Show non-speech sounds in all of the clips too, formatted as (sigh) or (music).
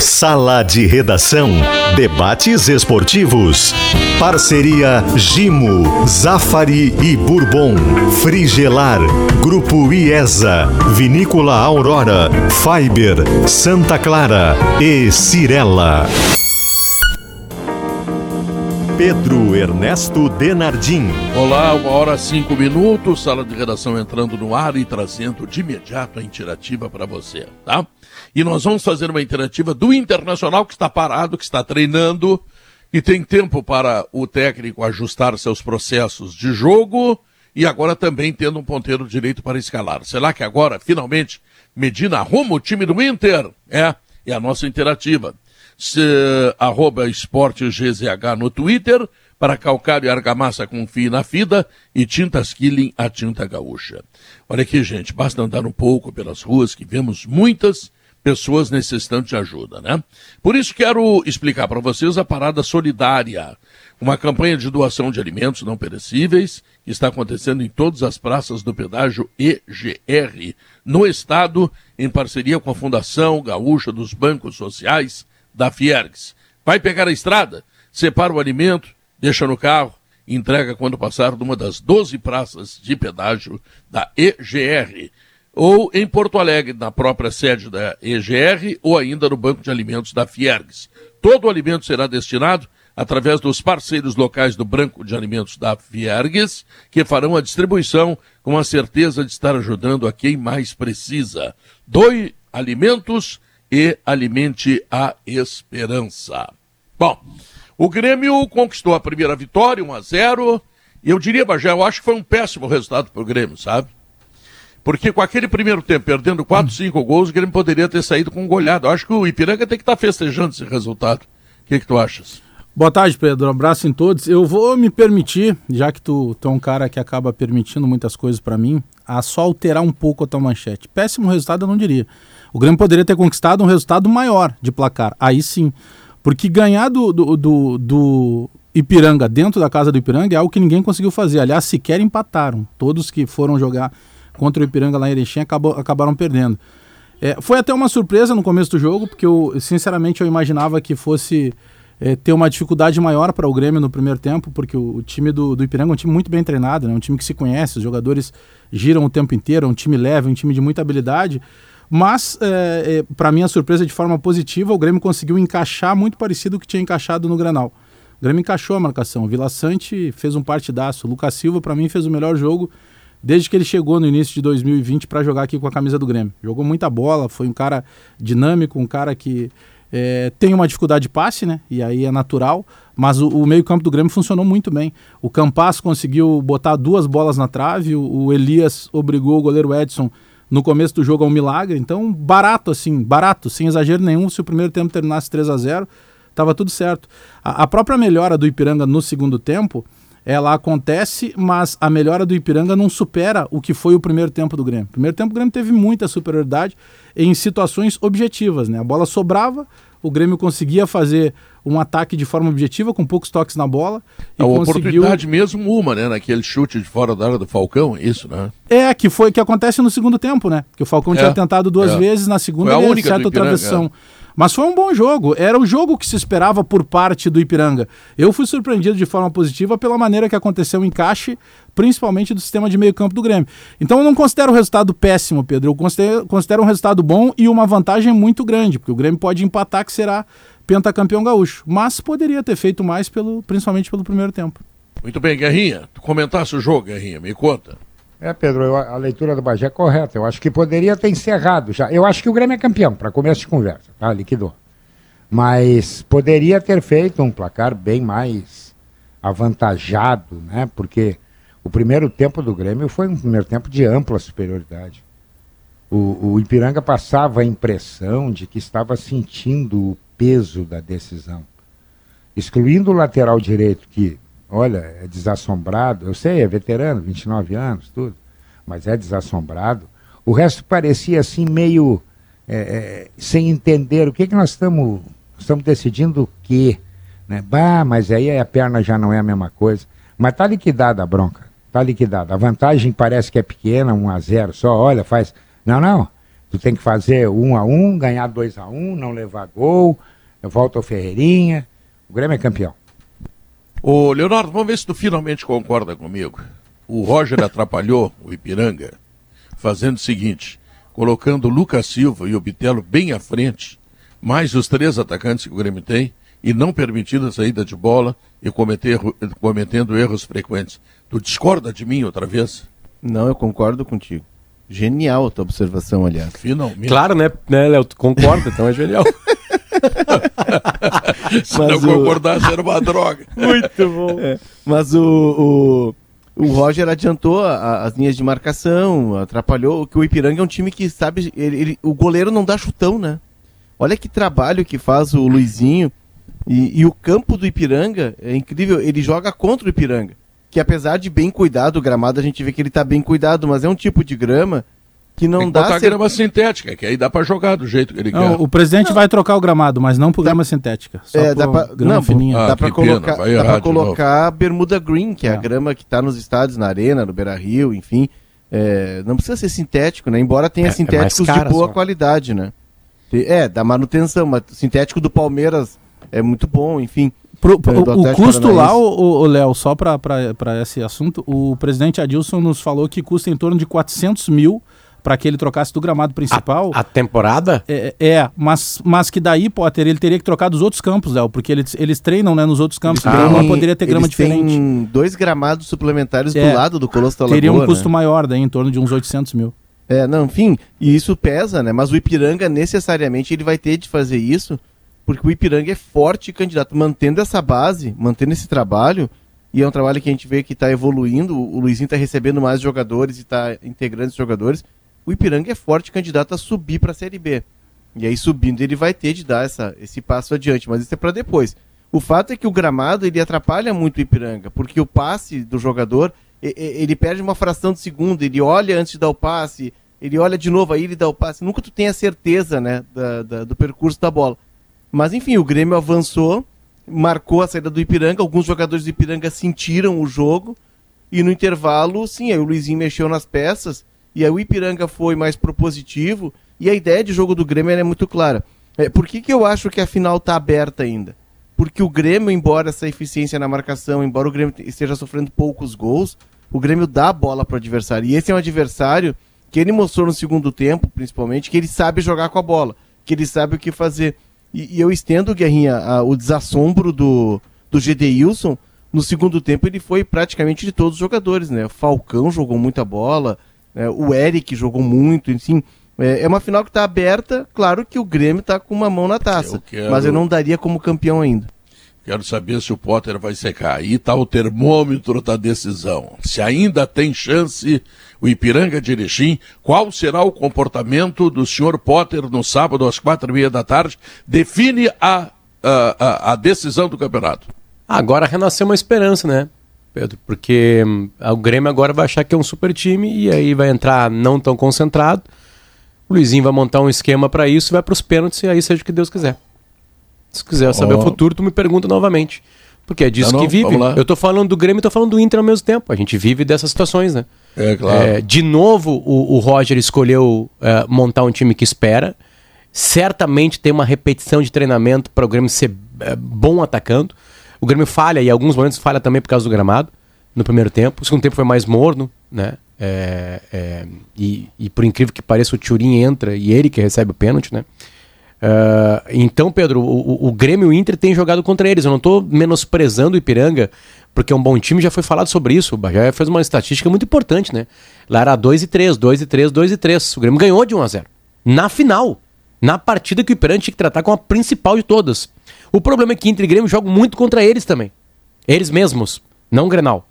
Sala de Redação. Debates esportivos. Parceria Gimo, Zafari e Bourbon. Frigelar. Grupo IESA. Vinícola Aurora. Fiber. Santa Clara. E Cirela. Pedro Ernesto Denardim. Olá, uma hora cinco minutos, sala de redação entrando no ar e trazendo de imediato a interativa para você, tá? E nós vamos fazer uma interativa do Internacional que está parado, que está treinando e tem tempo para o técnico ajustar seus processos de jogo e agora também tendo um ponteiro direito para escalar. Será que agora, finalmente, Medina arruma o time do Inter? É, é a nossa interativa se, arroba esporte GZH no Twitter, para calcário e argamassa com fio na fida e tintas Killing, a tinta gaúcha. Olha aqui, gente, basta andar um pouco pelas ruas que vemos muitas pessoas necessitando de ajuda, né? Por isso quero explicar para vocês a Parada Solidária, uma campanha de doação de alimentos não perecíveis que está acontecendo em todas as praças do pedágio EGR no estado, em parceria com a Fundação Gaúcha dos Bancos Sociais da Fiergs. Vai pegar a estrada, separa o alimento, deixa no carro, entrega quando passar numa das 12 praças de pedágio da EGR. Ou em Porto Alegre, na própria sede da EGR, ou ainda no Banco de Alimentos da Fiergs. Todo o alimento será destinado através dos parceiros locais do Banco de Alimentos da Fiergues, que farão a distribuição com a certeza de estar ajudando a quem mais precisa. Doe alimentos e alimente a esperança. Bom, o Grêmio conquistou a primeira vitória, 1 a 0 e eu diria, Bajé, eu acho que foi um péssimo resultado para o Grêmio, sabe? Porque com aquele primeiro tempo, perdendo 4, 5 gols, o Grêmio poderia ter saído com um goleado. Eu acho que o Ipiranga tem que estar tá festejando esse resultado. O que, que tu achas? Boa tarde, Pedro. Um abraço em todos. Eu vou me permitir, já que tu, tu é um cara que acaba permitindo muitas coisas para mim, a só alterar um pouco a tua manchete. Péssimo resultado eu não diria. O Grêmio poderia ter conquistado um resultado maior de placar. Aí sim. Porque ganhar do, do, do, do Ipiranga dentro da casa do Ipiranga é algo que ninguém conseguiu fazer. Aliás, sequer empataram. Todos que foram jogar contra o Ipiranga lá em Erechim acabou, acabaram perdendo. É, foi até uma surpresa no começo do jogo, porque eu, sinceramente, eu imaginava que fosse é, ter uma dificuldade maior para o Grêmio no primeiro tempo, porque o, o time do, do, Ipiranga é um time muito bem treinado, né? um time que se conhece, os jogadores giram o tempo inteiro, é um time leve, um time de muita habilidade. Mas, é, é, para minha surpresa, de forma positiva, o Grêmio conseguiu encaixar muito parecido o que tinha encaixado no Granal. O Grêmio encaixou a marcação. O Vila Sante fez um partidaço. O Lucas Silva, para mim, fez o melhor jogo desde que ele chegou no início de 2020 para jogar aqui com a camisa do Grêmio. Jogou muita bola, foi um cara dinâmico, um cara que é, tem uma dificuldade de passe, né? E aí é natural. Mas o, o meio-campo do Grêmio funcionou muito bem. O Campas conseguiu botar duas bolas na trave, o, o Elias obrigou o goleiro Edson no começo do jogo é um milagre. Então, barato assim, barato, sem exagero nenhum. Se o primeiro tempo terminasse 3 a 0 estava tudo certo. A, a, própria melhora do Ipiranga no segundo tempo, ela acontece, mas a melhora do Ipiranga não supera o que foi o primeiro tempo do Grêmio. Primeiro tempo o Grêmio teve muita superioridade em situações objetivas, né? A bola sobrava, o Grêmio conseguia fazer um ataque de forma objetiva, com poucos toques na bola. E a conseguiu... oportunidade mesmo uma, né? Naquele chute de fora da área do Falcão, é isso, né? É, que foi que acontece no segundo tempo, né? Que o Falcão é, tinha tentado duas é. vezes, na segunda foi a ele acerta travessão. É. Mas foi um bom jogo. Era o jogo que se esperava por parte do Ipiranga. Eu fui surpreendido de forma positiva pela maneira que aconteceu o encaixe, principalmente do sistema de meio-campo do Grêmio. Então eu não considero o resultado péssimo, Pedro. Eu considero, considero um resultado bom e uma vantagem muito grande, porque o Grêmio pode empatar, que será pentacampeão gaúcho. Mas poderia ter feito mais, pelo, principalmente pelo primeiro tempo. Muito bem, Guerrinha. Tu comentasse o jogo, Guerrinha, me conta. É, Pedro, eu, a leitura do Bagé é correta. Eu acho que poderia ter encerrado já. Eu acho que o Grêmio é campeão, para começo de conversa, tá? Liquidou. Mas poderia ter feito um placar bem mais avantajado, né? Porque o primeiro tempo do Grêmio foi um primeiro tempo de ampla superioridade. O, o Ipiranga passava a impressão de que estava sentindo o peso da decisão. Excluindo o lateral direito, que olha, é desassombrado. Eu sei, é veterano, 29 anos, tudo, mas é desassombrado. O resto parecia assim meio é, é, sem entender o que, que nós estamos estamos decidindo o quê, né? Bah, mas aí a perna já não é a mesma coisa. Mas tá liquidada a bronca, tá liquidada. A vantagem parece que é pequena, 1 a 0 só, olha, faz. Não, não. Tu tem que fazer um a um, ganhar dois a um, não levar gol, volta ao Ferreirinha. O Grêmio é campeão. Ô, Leonardo, vamos ver se tu finalmente concorda comigo. O Roger atrapalhou o Ipiranga fazendo o seguinte, colocando o Lucas Silva e o Bitelo bem à frente, mais os três atacantes que o Grêmio tem, e não permitindo a saída de bola e cometer, cometendo erros frequentes. Tu discorda de mim outra vez? Não, eu concordo contigo. Genial a tua observação, aliás. Finalmente. Claro, né, né Léo? Tu concorda, então é genial. (laughs) Se não Mas o- concordasse, era uma droga. (laughs) Muito bom. É, mas o, o, o Roger adiantou a- a- as linhas de marcação, atrapalhou, que o Ipiranga é um time que sabe, ele, ele- o goleiro não dá chutão, né? Olha que trabalho que faz o Luizinho. E, e o campo do Ipiranga é incrível, ele joga contra o Ipiranga. Que apesar de bem cuidado, o gramado a gente vê que ele tá bem cuidado, mas é um tipo de grama que não Tem que dá botar cer- grama sintética, que aí dá pra jogar do jeito que ele Não, quer. o presidente vai trocar o gramado, mas não por grama sintética. Só É, por dá pra- grama não, fininha. Ah, dá pena, colocar, dá pra colocar bermuda green, que é, a É. grama que tá nos estádios, na arena, no Beira Rio, enfim. É, não precisa ser sintético, né? Embora tenha É- é sintéticos de boa só. qualidade, né? É, da manutenção, mas o sintético do Palmeiras é muito bom, enfim. Pro- pro- É, do o Atlético custo lá, o Léo, só para esse assunto, o presidente Adilson nos falou que custa em torno de 400 mil para que ele trocasse do gramado principal. A temporada? É, é, mas, mas que daí, Potter, ele teria que trocar dos outros campos, Léo, porque eles, eles treinam né, nos outros campos, Eles então não poderia ter grama eles têm diferente. dois gramados suplementares É, do lado do Colosso da Lagoa, Teria um né? custo maior daí, em torno de uns 800 mil. É, não, enfim, e isso pesa, né? Mas o Ipiranga, necessariamente, ele vai ter de fazer isso, porque o Ipiranga é forte candidato. Mantendo essa base, mantendo esse trabalho, e é um trabalho que a gente vê que está evoluindo, o Luizinho está recebendo mais jogadores e está integrando esses jogadores, o Ipiranga é forte candidato a subir para a Série B. E aí, subindo, ele vai ter de dar essa, esse passo adiante, mas isso é para depois. O fato é que o gramado, ele atrapalha muito o Ipiranga, porque o passe do jogador, ele perde uma fração de segundo, ele olha antes de dar o passe, ele olha de novo aí, ele dá o passe. Nunca tu tem a certeza, né, da- da- do percurso da bola. Mas enfim, o Grêmio avançou, marcou a saída do Ipiranga, alguns jogadores do Ipiranga sentiram o jogo, e no intervalo, sim, aí o Luizinho mexeu nas peças, e aí o Ipiranga foi mais propositivo, e a ideia de jogo do Grêmio é muito clara. É, por que, que eu acho que a final está aberta ainda? Porque o Grêmio, embora essa eficiência na marcação, embora o Grêmio esteja sofrendo poucos gols, o Grêmio dá a bola para o adversário. E esse é um adversário que ele mostrou no segundo tempo, principalmente, que ele sabe jogar com a bola, que ele sabe o que fazer. E, e eu estendo, Guerrinha, a- o desassombro do, do Gedeilson. No segundo tempo, ele foi praticamente de todos os jogadores, né? O Falcão jogou muita bola, né? o Eric jogou muito, enfim. É, é uma final que está aberta, claro que o Grêmio está com uma mão na taça, Eu quero- mas eu não daria como campeão ainda. Quero saber se o Potter vai secar. Aí está o termômetro da decisão. Se ainda tem chance o Ipiranga de Erechim, qual será o comportamento do senhor Potter no sábado às quatro e meia da tarde? Define a, a, a, decisão do campeonato. Agora renasceu uma esperança, né, Pedro? Porque hum, o Grêmio agora vai achar que é um super time e aí vai entrar não tão concentrado. O Luizinho vai montar um esquema para isso, vai para os pênaltis e aí seja o que Deus quiser. Se quiser saber Ó. o futuro, tu me pergunta novamente. Porque é disso Não, não, que vive. Eu tô falando do Grêmio e tô falando do Inter ao mesmo tempo. A gente vive dessas situações, né? É claro. É, de novo, o, o Roger escolheu é, montar um time que espera. Certamente tem uma repetição de treinamento para o Grêmio ser é, bom atacando. O Grêmio falha, e em alguns momentos falha também por causa do gramado, no primeiro tempo. O segundo tempo foi mais morno, né? É, é, e, e por incrível que pareça, o Turin entra e ele que recebe o pênalti, né? Ah, então, Pedro, o, o- o Grêmio e o Inter têm jogado contra eles. Eu não estou menosprezando o Ipiranga, porque é um bom time, já foi falado sobre isso. O Bajé fez uma estatística muito importante, né? Lá era 2 e 3, 2 e 3, 2 e 3. O Grêmio ganhou de 1 a 0 Na final. Na partida que o Ipiranga tinha que tratar com a principal de todas. O problema é que Inter e Grêmio jogam muito contra eles também. Eles mesmos, não o Grenal.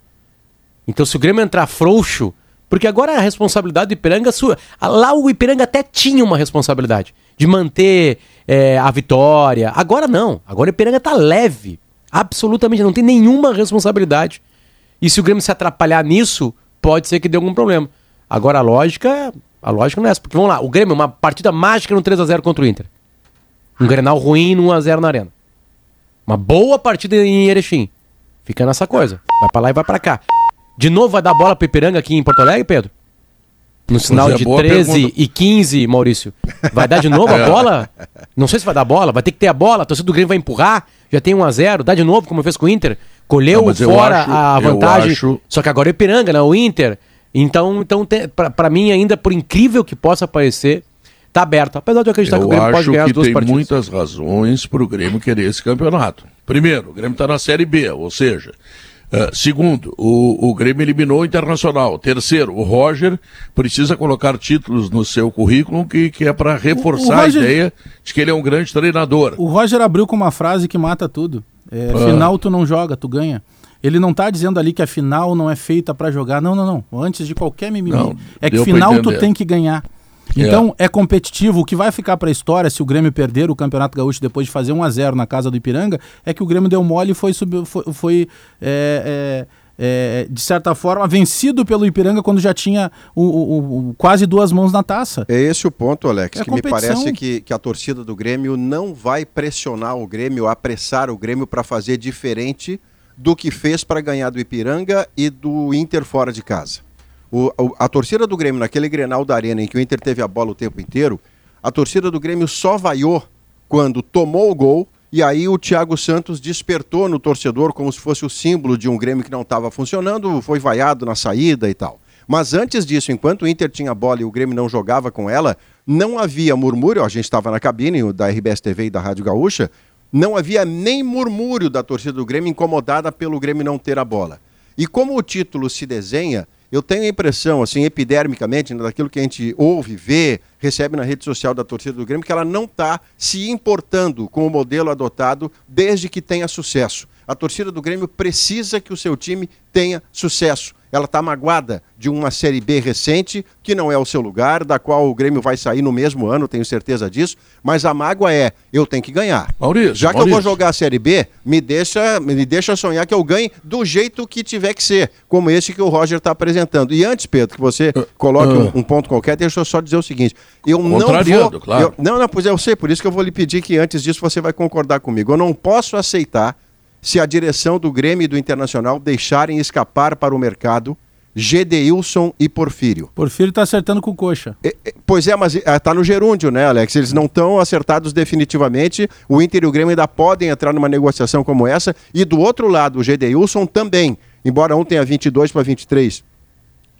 Então, se o Grêmio entrar frouxo, porque agora a responsabilidade do Ipiranga sua. Lá o Ipiranga até tinha uma responsabilidade de manter é, a vitória. Agora não. Agora o Ipiranga tá leve. Absolutamente, não tem nenhuma responsabilidade. E se o Grêmio se atrapalhar nisso, pode ser que dê algum problema. Agora a lógica, a lógica não é essa. Porque vamos lá, o Grêmio, uma partida mágica no 3x0 contra o Inter. Um Grenal ruim no 1x0 na arena. Uma boa partida em Erechim. Fica nessa coisa. Vai pra lá e vai pra cá. De novo vai dar bola pro Ipiranga aqui em Porto Alegre, Pedro? No sinal é, de boa 13 pergunta. e 15, Maurício. Vai dar de novo a (laughs) É. bola? Não sei se vai dar bola, vai ter que ter a bola, a torcida do Grêmio vai empurrar, já tem 1x0, dá de novo, como fez com o Inter. Colheu Não, eu fora acho- a eu vantagem. acho- Só que agora é Ipiranga, não é o Inter. Então, então tem, pra, pra mim, ainda, por incrível que possa parecer, tá aberto. Apesar de eu acreditar que o Eu Grêmio pode ganhar as duas tem partidas. muitas razões para o Grêmio querer esse campeonato. Primeiro, o Grêmio está na Série B, ou seja, eh, segundo, o, o Grêmio eliminou o Internacional. Terceiro, o Roger precisa colocar títulos no seu currículo que, que é para reforçar Roger- a ideia de que ele é um grande treinador. O Roger abriu com uma frase que mata tudo. É, Ah. Final tu não joga, tu ganha. Ele não tá dizendo ali que a final não é feita pra jogar. Não, não, não. Antes de qualquer mimimi. Não, é que final tu tem que ganhar. Então é. competitivo. O que vai ficar pra história se o Grêmio perder o Campeonato Gaúcho depois de fazer 1 a 0 na casa do Ipiranga é que o Grêmio deu mole e foi, sub- foi, foi, é, é, é, de certa forma vencido pelo Ipiranga quando já tinha o- o- o- quase duas mãos na taça. É esse o ponto, Alex, É que me competição. parece que, que a torcida do Grêmio não vai pressionar o Grêmio, apressar o Grêmio para fazer diferente do que fez para ganhar do Ipiranga e do Inter fora de casa. O- a torcida do Grêmio, naquele Grenal da Arena em que o Inter teve a bola o tempo inteiro, a torcida do Grêmio só vaiou quando tomou o gol e aí o Thiago Santos despertou no torcedor como se fosse o símbolo de um Grêmio que não estava funcionando, foi vaiado na saída e tal. Mas antes disso, enquanto o Inter tinha a bola e o Grêmio não jogava com ela, não havia murmúrio, a gente estava na cabine da RBS TV e da Rádio Gaúcha, não havia nem murmúrio da torcida do Grêmio incomodada pelo Grêmio não ter a bola. E como o título se desenha, eu tenho a impressão, assim, epidermicamente, né, daquilo que a gente ouve, vê, recebe na rede social da torcida do Grêmio, que ela não está se importando com o modelo adotado desde que tenha sucesso. A torcida do Grêmio precisa que o seu time tenha sucesso. Ela está magoada de uma Série B recente, que não é o seu lugar, da qual o Grêmio vai sair no mesmo ano, tenho certeza disso, mas a mágoa é, eu tenho que ganhar. Maurício, Já que eu vou Maurício. jogar a Série B, me deixa, me deixa sonhar que eu ganhe do jeito que tiver que ser, como esse que o Roger está apresentando. E antes, Pedro, que você coloque ah. um, um ponto qualquer, deixa eu só dizer o seguinte: eu não vou. claro. eu- não, não, pois é, eu sei, por isso que eu vou lhe pedir que antes disso você vai concordar comigo. Eu não posso aceitar se a direção do Grêmio e do Internacional deixarem escapar para o mercado Gedeilson e Porfírio. Porfírio tá acertando com coxa. É, é, Pois é, mas está no gerúndio, né, Alex? Eles não estão acertados definitivamente. O Inter e o Grêmio ainda podem entrar numa negociação como essa. E do outro lado, o Gedeilson também. Embora um tenha 22 para 23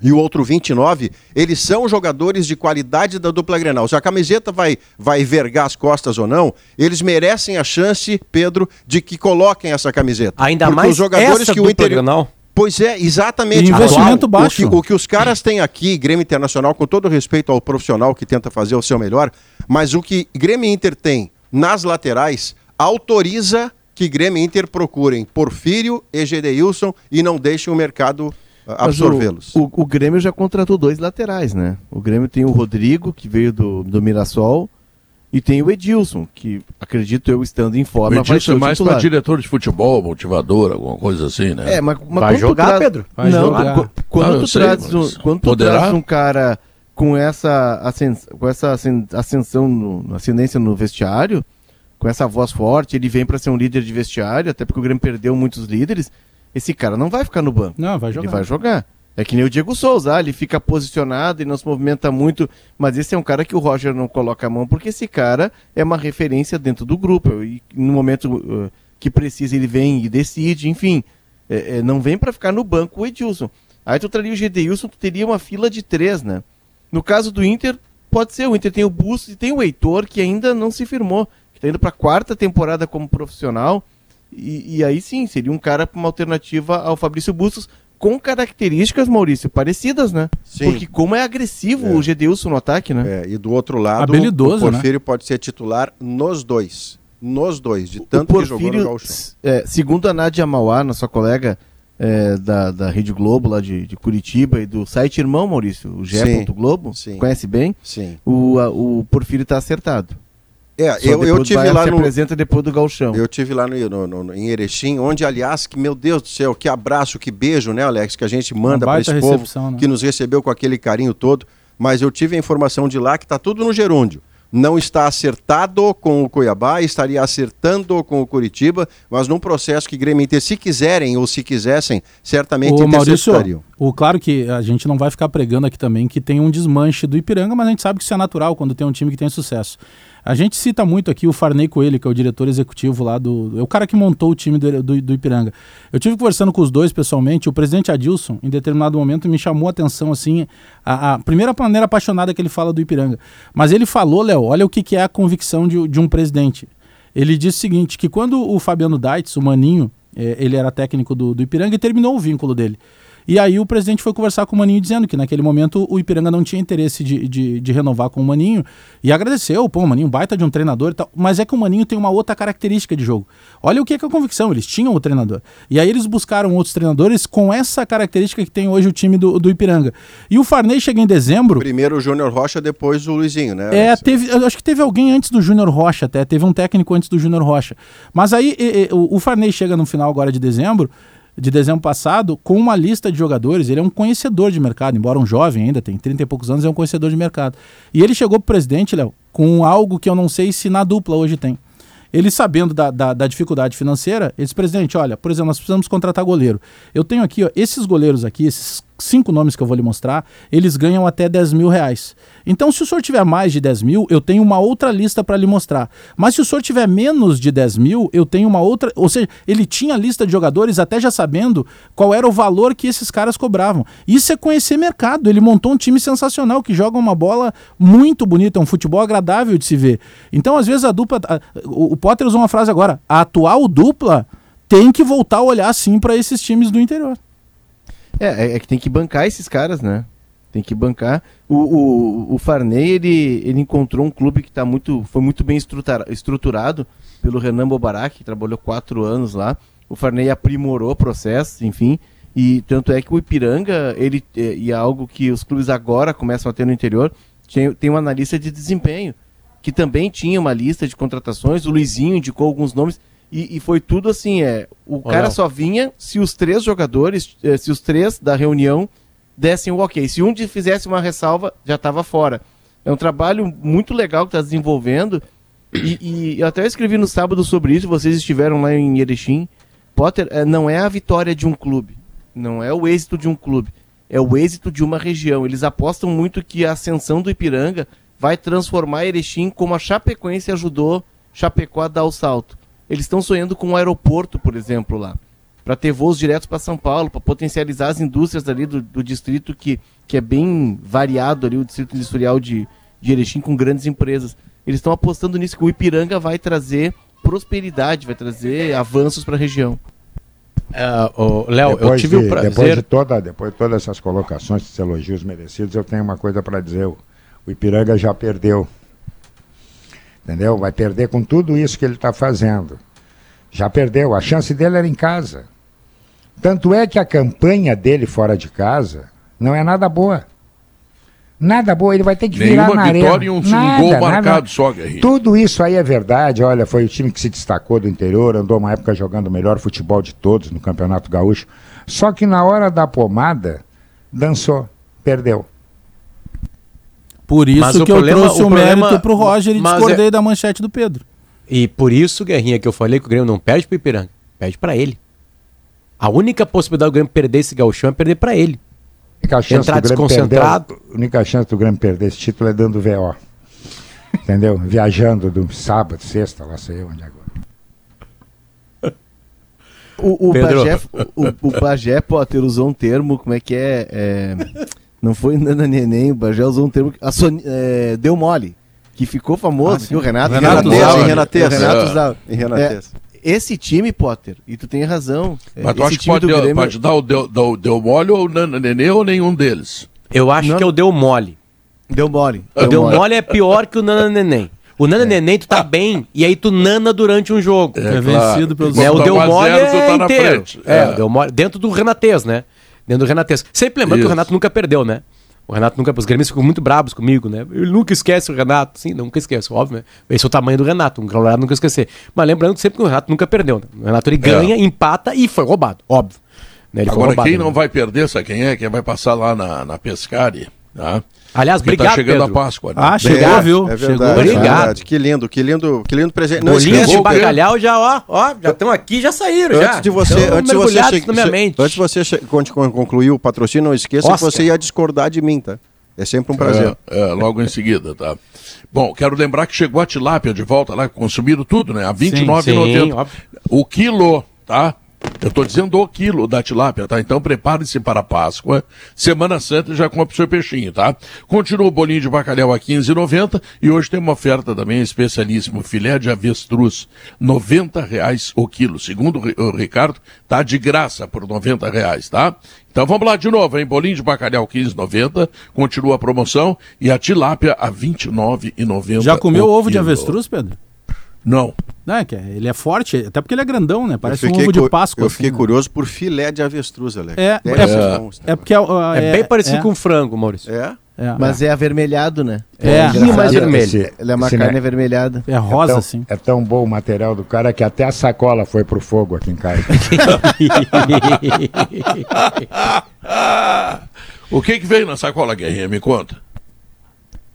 e o outro 29, eles são jogadores de qualidade da dupla Grenal. Se a camiseta vai, vai vergar as costas ou não, eles merecem a chance, Pedro, de que coloquem essa camiseta. Ainda Porque mais os jogadores essa que o dupla Inter Grenal. Pois é, exatamente. E investimento Atual. baixo. O que, o que os caras têm aqui, Grêmio Internacional, com todo respeito ao profissional que tenta fazer o seu melhor, mas o que Grêmio Inter tem nas laterais autoriza que Grêmio Inter procurem Porfírio e Gedeilson e não deixem o mercado absorvê-los. O, o, o Grêmio já contratou dois laterais, né? O Grêmio tem o Rodrigo, que veio do, do Mirassol, e tem o Edilson, que acredito eu estando em O forma vai ser Edilson é o mais para diretor de futebol, motivador, alguma coisa assim, né? É, mas, mas Vai jogar, traz- Pedro? Vai não, jogar. qu- quando Ah, tu sei, traz um, quando tu poderá? traz um cara com essa ascens- com essa ascen- ascensão, no, ascendência no vestiário, com essa voz forte, ele vem para ser um líder de vestiário, até porque o Grêmio perdeu muitos líderes. Esse cara não vai ficar no banco. Não, vai jogar. Ele vai jogar. É que nem o Diego Souza, ah, ele fica posicionado e não se movimenta muito, mas esse é um cara que o Roger não coloca a mão, porque esse cara é uma referência dentro do grupo. E no momento uh, que precisa, ele vem e decide, enfim. É, é, não vem para ficar no banco o Edilson. Aí tu traria o Gedeilson, tu teria uma fila de três, né? No caso do Inter, pode ser. O Inter tem o Bustos e tem o Heitor, que ainda não se firmou. Que tá indo pra quarta temporada como profissional. E, e aí sim, seria um cara pra uma alternativa ao Fabrício Bustos, com características, Maurício, parecidas, né? Sim. Porque como é agressivo É. o Gedeilson no ataque, né? É, e do outro lado, Habilidoso, o Porfírio pode ser titular nos dois. Nos dois, de tanto o que jogou no Porfírio, Gauchão. é, segundo a Nádia Mauá, nossa colega é, da, da Rede Globo, lá de, de Curitiba, e do site Irmão, Maurício, o Sim. Gé. Globo, Sim. conhece bem, Sim. o, a- o Porfírio tá acertado. É, Só eu, eu tive lá se no, apresenta depois do Galchão. Eu tive lá no, no- no- em Erechim, onde, aliás, que, meu Deus do céu, que abraço, que beijo, né, Alex, que a gente manda para esse povo né? que nos recebeu com aquele carinho todo. Mas eu tive a informação de lá que tá tudo no gerúndio. não está acertado com o Cuiabá, estaria acertando com o Curitiba, mas num processo que Grêmio Inter, se quiserem ou se quisessem, certamente Ô, Maurício, o, claro que a gente não vai ficar pregando aqui também que tem um desmanche do Ipiranga, mas a gente sabe que isso é natural quando tem um time que tem sucesso. A gente cita muito aqui o Farney Coelho, que é o diretor executivo lá do. É o cara que montou o time do, do, do Ipiranga. Eu tive conversando com os dois pessoalmente. O presidente Adilson, em determinado momento, me chamou a atenção, assim, a, a primeira maneira apaixonada que ele fala do Ipiranga. Mas ele falou, Léo, olha o que, que é a convicção de, de um presidente. Ele disse o seguinte: que quando o Fabiano Daitz, o Maninho, é, ele era técnico do, do Ipiranga e terminou o vínculo dele. E aí o presidente foi conversar com o Maninho dizendo que naquele momento o Ipiranga não tinha interesse de, de, de renovar com o Maninho e agradeceu, pô, o Maninho baita de um treinador e tal, mas é que o Maninho tem uma outra característica de jogo. Olha o que é, que é a convicção, eles tinham o treinador. E aí eles buscaram outros treinadores com essa característica que tem hoje o time do, do Ipiranga. E o Farney chega em dezembro... Primeiro o Júnior Rocha, depois o Luizinho, né? É, teve, eu acho que teve alguém antes do Júnior Rocha até, teve um técnico antes do Júnior Rocha. Mas aí e, e, o, o Farney chega no final agora de dezembro de dezembro passado com uma lista de jogadores. Ele é um conhecedor de mercado, embora um jovem ainda, tem 30 e poucos anos, é um conhecedor de mercado. E ele chegou para o presidente, Léo, com algo que eu não sei se na dupla hoje tem. Ele sabendo da, da, da, dificuldade financeira, ele disse, presidente, olha, por exemplo, nós precisamos contratar goleiro. Eu tenho aqui, ó, esses goleiros aqui, esses cinco nomes que eu vou lhe mostrar, eles ganham até 10 mil reais. Então, se o senhor tiver mais de 10 mil, eu tenho uma outra lista para lhe mostrar. Mas se o senhor tiver menos de 10 mil, eu tenho uma outra. Ou seja, ele tinha lista de jogadores até já sabendo qual era o valor que esses caras cobravam. Isso é conhecer mercado. Ele montou um time sensacional que joga uma bola muito bonita, um futebol agradável de se ver. Então, às vezes, a dupla. O Potter usou uma frase agora: a atual dupla tem que voltar a olhar sim para esses times do interior. É, é que tem que bancar esses caras, né? Tem que bancar. O, o, o Farney, ele, ele encontrou um clube que tá muito, foi muito bem estruturado pelo Renan Bobarak, que trabalhou quatro anos lá. O Farney aprimorou o processo, enfim. E tanto é que o Ipiranga, ele, e é algo que os clubes agora começam a ter no interior, tem, tem um analista de desempenho, que também tinha uma lista de contratações. O Luizinho indicou alguns nomes. E, e, foi tudo assim, é, o cara não. só vinha se os três jogadores, eh, se os três da reunião dessem o ok. Se um fizesse uma ressalva, já estava fora. É um trabalho muito legal que está desenvolvendo. E, e, eu até escrevi no sábado sobre isso, vocês estiveram lá em Erechim. Potter, é, não é a vitória de um clube, não é o êxito de um clube, é o êxito de uma região. Eles apostam muito que a ascensão do Ipiranga vai transformar Erechim como a Chapecoense ajudou Chapecó a dar o salto. Eles estão sonhando com um aeroporto, por exemplo, lá, para ter voos diretos para São Paulo, para potencializar as indústrias ali do, do, distrito que, que é bem variado ali, o distrito industrial de, de Erechim com grandes empresas. Eles estão apostando nisso que o Ipiranga vai trazer prosperidade, vai trazer avanços para a região. Uh, Léo, eu tive de, o prazer. Depois de, toda, depois de todas essas colocações, esses elogios merecidos, eu tenho uma coisa para dizer. O Ipiranga já perdeu Entendeu? Vai perder com tudo isso que ele está fazendo. Já perdeu. A chance dele era em casa. Tanto é que a campanha dele fora de casa não é nada boa. Nada boa, ele vai ter que Nenhuma virar na arena. vitória e um, nada, gol marcado nada. só, Guerrinho. Tudo isso aí é verdade. Olha, foi o time que se destacou do interior, andou uma época jogando o melhor futebol de todos no Campeonato Gaúcho. Só que na hora da pomada, dançou, perdeu. Por isso mas que eu problema, trouxe o, o mérito pro Roger e discordei é... da manchete do Pedro. E por isso, Guerrinha, que eu falei que o Grêmio não perde pro Ipiranga, perde para ele. A única possibilidade do Grêmio perder esse gauchão é perder para ele. A Entrar desconcentrado. Perder, a única chance do Grêmio perder esse título é dando VO. Entendeu? Viajando do sábado, sexta, lá sei onde agora. O, o, Bagé, o, o Bagé Potter usou um termo, como é que é? é não foi Nana Neném, o Bagé usou um termo. A Sony, é, deu mole. Que ficou famoso, ah, o Renato. Renato Zau. Renato Zau. Renato esse time, Potter, e tu tem razão. Mas tu acha que pode, Grêmio... pode dar o deu, deu, deu mole ou Nana Nenê ou nenhum deles? Eu acho Não. que é o deu mole. Deu mole. O deu mole. mole é pior que o Nana Neném. O Nana é. Neném, tu tá bem, e aí tu nana durante um jogo. É, é vencido pelos né? O deu mole é tá inteiro. É, é. O deu mole, dentro do Renatês, né? Dentro do Renates. Sempre lembrando Isso. que o Renato nunca perdeu, né? O Renato nunca. Os gremistas ficam muito brabos comigo, né? Ele nunca esquece o Renato. Sim, nunca esqueço, óbvio, né? Esse é o tamanho do Renato. Um Colorado nunca esquecer. Mas lembrando sempre que o Renato nunca perdeu, né? O Renato ele é. ganha, é. empata e foi roubado, óbvio. Né? Agora, roubado, quem né? não vai perder, sabe quem é? Quem vai passar lá na, na Pescari, tá? Aliás, Porque obrigado, tá chegando Pedro. a Páscoa. né? Ah, chegou, Obrigado. viu? É chegou. verdade, Obrigado. é verdade. Que lindo, que lindo, que lindo presente. Não esquece, de bacalhau já, ó, ó, já estão aqui, já saíram, já. Antes de você, Tão antes de você, che- na minha mente. antes de você che- concluir o patrocínio, não esqueça Oscar. que você ia discordar de mim, tá? É sempre um prazer. É, é, logo em seguida, tá? Bom, quero lembrar que chegou a tilápia de volta lá, consumiram tudo, né? A R$ sim, 29,90. óbvio. O quilo, tá? Eu estou dizendo o quilo da tilápia, tá? Então prepare-se para a Páscoa. Semana Santa já compra o seu peixinho, tá? Continua o bolinho de bacalhau a R$ 15,90 e hoje tem uma oferta também especialíssima, filé de avestruz, 90 reais o quilo. Segundo o Ri- o Ricardo, tá de graça por 90 reais, tá? Então vamos lá de novo, hein? Bolinho de bacalhau 15,90, continua a promoção e a tilápia a R$ 29,90. Já comeu ovo de quilo. avestruz, Pedro? Não. Não, é que é- ele é forte, até porque ele é grandão, né? Parece um ovo de Páscoa. Eu fiquei assim, né? curioso por filé de avestruz, Alex. É, é, é, é porque... ah, É, bem parecido com frango, Maurício. É? é, Mas é avermelhado, né? É. Um pouquinho mais vermelho. esse- Ele é uma carne ne- avermelhada. é rosa, tão, assim. É tão bom o material do cara que até a sacola foi pro fogo aqui em casa. (laughs) (laughs) O que que veio na sacola, Guerrinha? Me conta.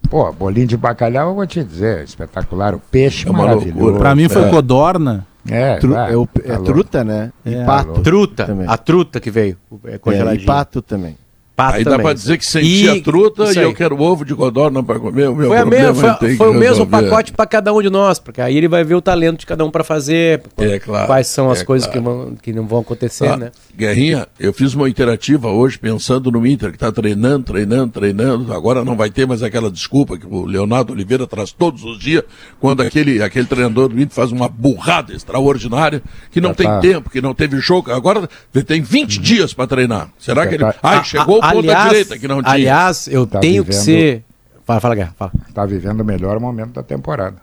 Pô, bolinho de bacalhau, eu vou te dizer, espetacular. O peixe É uma maravilhoso. loucura. Pra mim foi É. codorna. É, Tru- vai, é o- tá é louco. truta, né? E É. pato. Truta, Também. a truta que veio, é É, e pato também. Pato Aí dá também. pra dizer que sentia E- truta e eu quero ovo de codorna pra comer. O meu Foi, ter foi, foi o mesmo pacote para cada um de nós, porque aí ele vai ver o talento de cada um para fazer, É, claro, quais são as é, coisas claro. que, vão, que não vão acontecer, Tá. né? Guerrinha, eu fiz uma interativa hoje pensando no Inter, que está treinando, treinando, treinando. Agora não vai ter mais aquela desculpa que o Leonardo Oliveira traz todos os dias, quando aquele, aquele treinador do Inter faz uma burrada extraordinária, que não Já tem tá. tempo, que não teve jogo. Agora tem 20 dias para treinar. Será Já que ele. tá. Ai, chegou o A- ponta direita que não tinha. Aliás, eu Tá tenho que vivendo- ser. Fala, fala, Guerra, fala. Tá vivendo o melhor momento da temporada.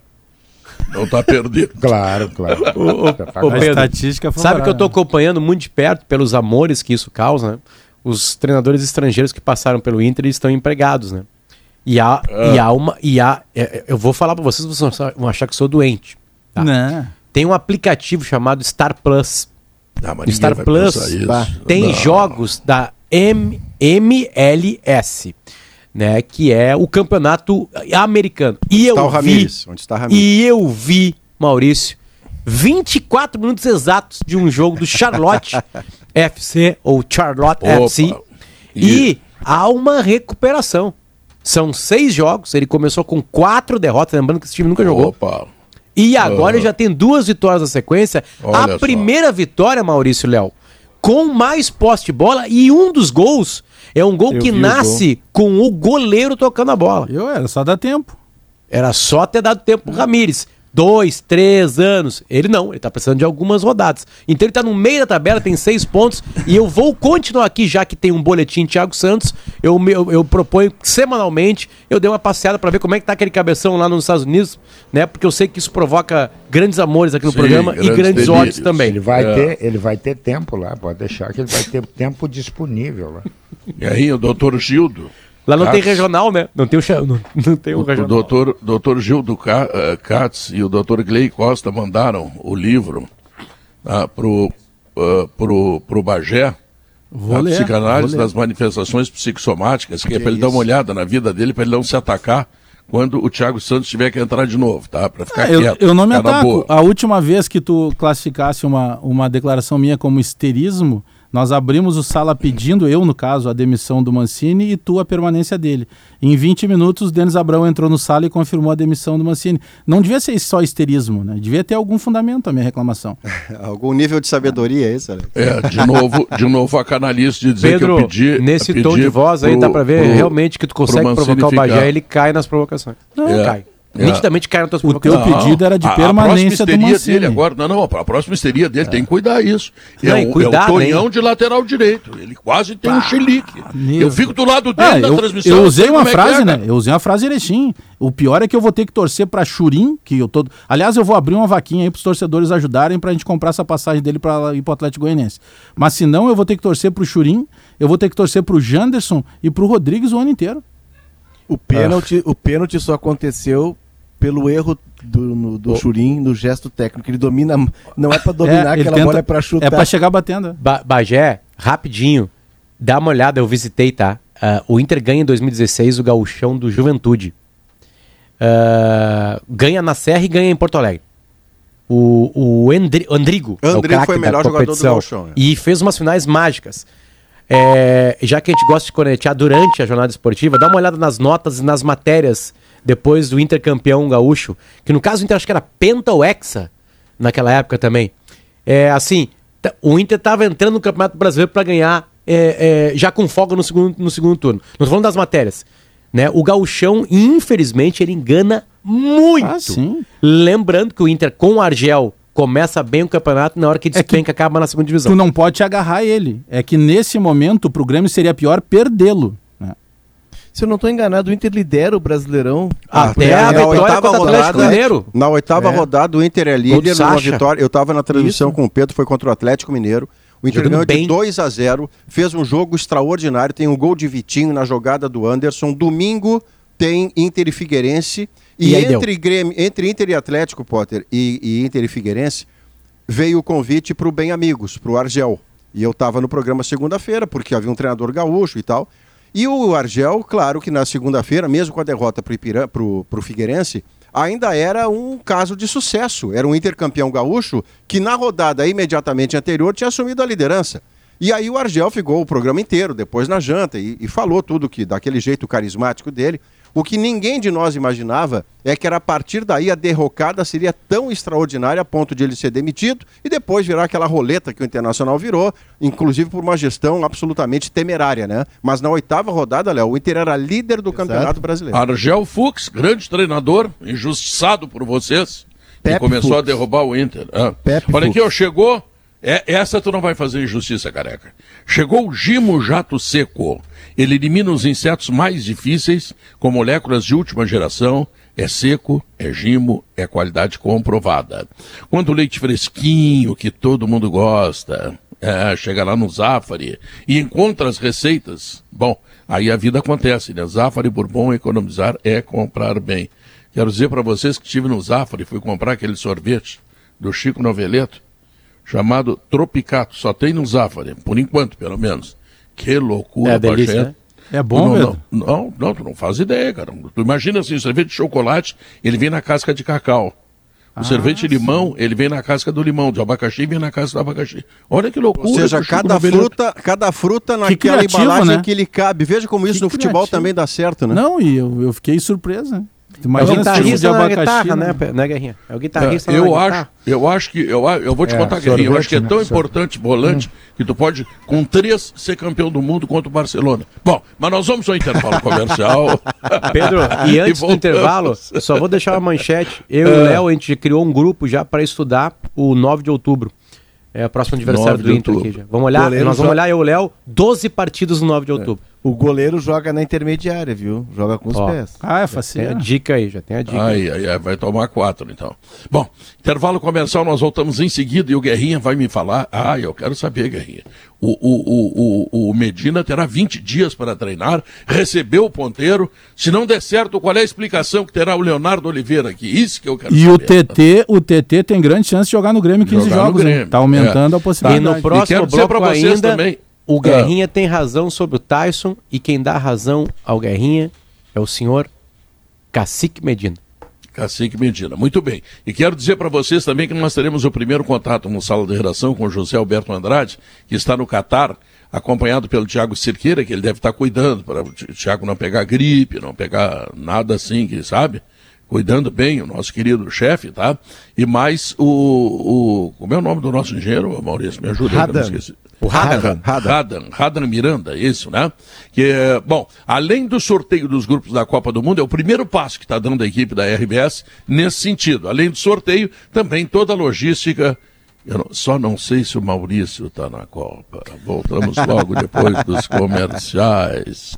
Não está perdido. (laughs) Claro, claro. Espetacular. ô, A Pedro, estatística Sabe que eu tô acompanhando muito de perto pelos amores que isso causa, né? Os treinadores estrangeiros que passaram pelo Inter e estão empregados, né? E há, e há uma. E há, é, é, eu vou falar para vocês, vocês vão achar que sou doente. Tá? Né? Tem um aplicativo chamado Star Plus. Ah, No ninguém Star Plus bah, tem Não. jogos da M MLS, né? Que é o campeonato americano. E eu Está o vi, Ramires. Onde está o Ramires? e eu vi, Maurício, 24 minutos exatos de um jogo do Charlotte (laughs) FC ou Charlotte Opa. FC. E há uma recuperação. São seis jogos. Ele começou com quatro derrotas, lembrando que esse time nunca jogou. Opa. E agora ele já tem duas vitórias na sequência. Olha a só. primeira vitória, Maurício Léo, com mais posse de bola e um dos gols é um gol Eu que vi o nasce com o goleiro tocando a bola. Eu era, só dá tempo. Era só ter dado tempo pro Ramires. Dois, três anos. Ele não, ele tá precisando de algumas rodadas. Então ele tá no meio da tabela, tem seis pontos. E eu vou continuar aqui, já que tem um boletim Thiago Santos. Eu, me- eu, eu proponho que semanalmente eu dê uma passeada para ver como é que tá aquele cabeção lá nos Estados Unidos, né? Porque eu sei que isso provoca grandes amores aqui no Sim, programa e grandes grandes delírios. ódios também. Ele vai, É. ter, ele vai ter tempo lá, pode deixar que ele vai ter tempo disponível lá. Guerrinha, o doutor Gildo. Lá não tem Katz. regional, né? Não tem o, não, não tem o O, o regional. doutor, doutor Gildo Ca- eh, Katz e o doutor Gley Costa mandaram o livro ah, pro, ah, pro, pro Bagé, Vou a ler, psicanálise das manifestações psicossomáticas, que, é Que para ele dar uma olhada na vida dele, para ele não se atacar quando o Thiago Santos tiver que entrar de novo, tá? Para ficar Ah, eu, quieto. eu não me ataco. boa. A última vez que tu classificasse uma, uma declaração minha como histerismo, nós abrimos o sala pedindo, eu no caso, a demissão do Mancini e tu a permanência dele. Em 20 minutos, o Denis Abrão entrou no sala e confirmou a demissão do Mancini. Não devia ser só histerismo, né? Devia ter algum fundamento a minha reclamação. (laughs) Algum nível de sabedoria é esse, Alex? É, de novo, de novo a canalice de dizer Pedro, que eu pedi. nesse eu tom pedi de voz aí pro- dá pra ver pro- realmente que tu consegue provocar o Bagé, ele cai nas provocações. Não, É. cai. É. Nitidamente cai nas tuas O teu pedido era de a- permanência a do Mancini. dele agora, não, não, a próxima histeria dele tem que cuidar isso. Não, é, o, cuidar, é o Tonhão né? de lateral direito. Ele quase tem um chilique. meu Eu fico do lado dele Ah, na eu, transmissão. eu sei usei uma é frase, é, né? Eu usei uma frase direitinho. O pior é que eu vou ter que torcer pra Churim, que eu tô. Aliás, eu vou abrir uma vaquinha aí pros torcedores ajudarem pra gente comprar essa passagem dele pra ir pro Atlético Goianiense. Mas se não, eu vou ter que torcer pro Churim, eu vou ter que torcer pro Janderson e pro Rodrigues o ano inteiro. O pênalti, o pênalti só aconteceu pelo erro do, no, do Churim, no gesto técnico. Ele domina. Não é pra dominar, ele aquela tenta- bola é pra chutar. É pra chegar batendo. Ba Bagé, rapidinho, dá uma olhada, eu visitei, tá? ah, o Inter ganha em 2016 o gauchão do Juventude. Ah, ganha na Serra e ganha em Porto Alegre. O, o Endri- Andrigo, é o Andrigo foi o melhor jogador do gauchão, é. E fez umas finais mágicas. É, já que a gente gosta de cornetear durante a jornada esportiva, dá uma olhada nas notas e nas matérias depois do Inter campeão gaúcho, que no caso o Inter acho que era Penta ou Hexa naquela época também. É assim, t- o Inter estava entrando no Campeonato Brasileiro para ganhar é, é, já com folga no segundo, no segundo turno. Não tô falando das matérias. Né? O gauchão, infelizmente, ele engana muito. Ah. Lembrando que o Inter com o Argel começa bem o campeonato, na hora que despenca, acaba na segunda divisão. Tu não pode te agarrar a ele. É que nesse momento, pro Grêmio seria pior perdê-lo. Se eu não estou enganado, o Inter lidera o Brasileirão. Até na a vitória oitava rodada- Mineiro. Na oitava É. rodada, o Inter é líder numa vitória. Eu estava na transmissão com o Pedro, foi contra o Atlético Mineiro. O Inter Jogando ganhou de bem. 2 a 0 fez um jogo extraordinário. Tem um gol de Vitinho na jogada do Anderson. Domingo tem Inter e Figueirense. E, E entre, Grêmio, entre Inter e Atlético, Potter, e, e Inter e Figueirense, veio o convite para o Bem Amigos, para o Argel. E eu estava no programa segunda-feira, porque havia um treinador gaúcho e tal. E o Argel, claro que na segunda-feira, mesmo com a derrota para o Figueirense, ainda era um caso de sucesso. Era um intercampeão gaúcho que na rodada imediatamente anterior tinha assumido a liderança. E aí o Argel ficou o programa inteiro, depois na janta, e, e falou tudo que daquele jeito carismático dele. O que ninguém de nós imaginava é que era a partir daí a derrocada seria tão extraordinária a ponto de ele ser demitido e depois virar aquela roleta que o Internacional virou, inclusive por uma gestão absolutamente temerária, né? Mas na oitava rodada, Léo, o Inter era líder do Campeonato Brasileiro. Argel Fux, grande treinador, injustiçado por vocês, que começou Fux. a derrubar o Inter. Ah. Pepe Olha Fux. aqui, ó, chegou. É, essa tu não vai fazer injustiça, careca. Chegou o Gimo Jato Seco. Ele elimina os insetos mais difíceis, com moléculas de última geração. É seco, é gimo, é qualidade comprovada. Quando o leite fresquinho, que todo mundo gosta, é, chega lá no Zafari e encontra as receitas, bom, aí a vida acontece, né? Zafari Bourbon, economizar é comprar bem. Quero dizer para vocês que estive no Zafari, fui comprar aquele sorvete do Chico Noveleto, chamado Tropicato, só tem no Zafari, por enquanto, pelo menos. Que loucura, É delícia, né? É bom, não, não, não, não, tu não faz ideia, cara. Tu imagina assim, o sorvete de chocolate, ele vem na casca de cacau. O sorvete de limão, ele vem na casca do limão. De abacaxi, vem na casca do abacaxi. Olha que loucura. Ou seja, cada Noveleto- fruta, cada fruta naquela criativo, embalagem né? que lhe cabe. Veja como isso Que no futebol criativo. também dá certo, né? Não, e eu, eu fiquei surpresa. Tu É o Imagina tipo de guitarrista na abacaxi. guitarra, né? né, né, Guerrinha? É o É, guitarrista eu na acho, guitarra. eu acho que eu, eu vou te É, contar, Guerrinho, eu acho que é sorvete, tão né? importante volante que tu pode com três ser campeão do mundo contra o Barcelona. Bom, mas nós vamos ao intervalo (laughs) comercial. Pedro, (laughs) e antes do voltamos. intervalo, eu só vou deixar uma manchete. Eu e o Léo, a gente criou um grupo já para estudar o 9 de outubro. É o próximo aniversário 9 do de Inter outubro. aqui já. Vamos olhar, Goleiro nós vamos jo- olhar eu e o Léo, 12 partidas no 9 de outubro. O goleiro joga na intermediária, viu? Joga com os Ó. pés. Ah, é Tem a faceiro. dica aí, já tem a dica. Ai, ai, ai, vai tomar quatro então. Bom, intervalo comercial, nós voltamos em seguida e o Guerrinha vai me falar. Ah, eu quero saber, Guerrinha. O, o, o, o, o Medina terá 20 dias para treinar, recebeu o ponteiro. Se não der certo, qual é a explicação que terá o Leonardo Oliveira aqui? Isso que eu quero E o saber. TT, o TT tem grande chance de jogar no Grêmio 15 Jogar jogos. né? Grêmio, Tá aumentando é. a E possibilidade. no próximo quero dizer bloco pra vocês ainda, também- o Ah. Guerrinha tem razão sobre o Tyson e quem dá razão ao Guerrinha é o senhor Cacique Medina. Cacique Medina. Muito bem. E quero dizer para vocês também que nós teremos o primeiro contato no sala de redação com o José Alberto Andrade, que está no Catar, acompanhado pelo Tiago Cirqueira, que ele deve estar cuidando, para o Tiago não pegar gripe, não pegar nada assim, que sabe? Cuidando bem, o nosso querido chefe, tá? E mais o, o. Como é o nome do nosso engenheiro, Maurício? Me ajuda aí, eu não esqueci. O Radan. Radan, Radan Miranda, isso, né? Que, bom, além do sorteio dos grupos da Copa do Mundo, é o primeiro passo que está dando a equipe da RBS nesse sentido. Além do sorteio, também toda a logística. Eu não- só não sei se o Maurício está na Copa. Voltamos logo depois dos comerciais.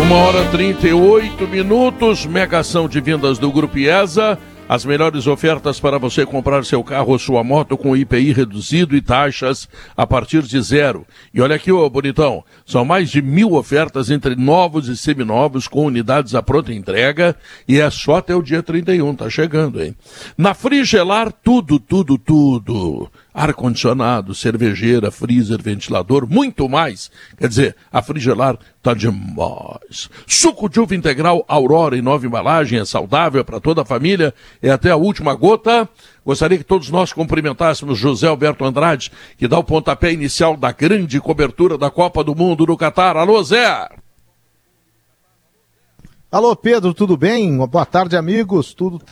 Uma hora e 38 minutos, mega ação de vendas do Grupo IESA. As melhores ofertas para você comprar seu carro ou sua moto com IPI reduzido e taxas a partir de zero. E olha aqui, ô bonitão, são mais de mil ofertas entre novos e seminovos com unidades à pronta entrega e é só até o dia 31, tá chegando, hein? Na Frigelar, tudo, tudo, tudo ar-condicionado, cervejeira, freezer, ventilador, muito mais. Quer dizer, a Frigelar tá demais. Suco de uva integral Aurora em nova embalagem, é saudável, para toda a família, é até a última gota. Gostaria que todos nós cumprimentássemos José Alberto Andrade, que dá o pontapé inicial da grande cobertura da Copa do Mundo no Catar. Alô, Zé! Alô, Pedro, tudo bem? Boa tarde, amigos. Tudo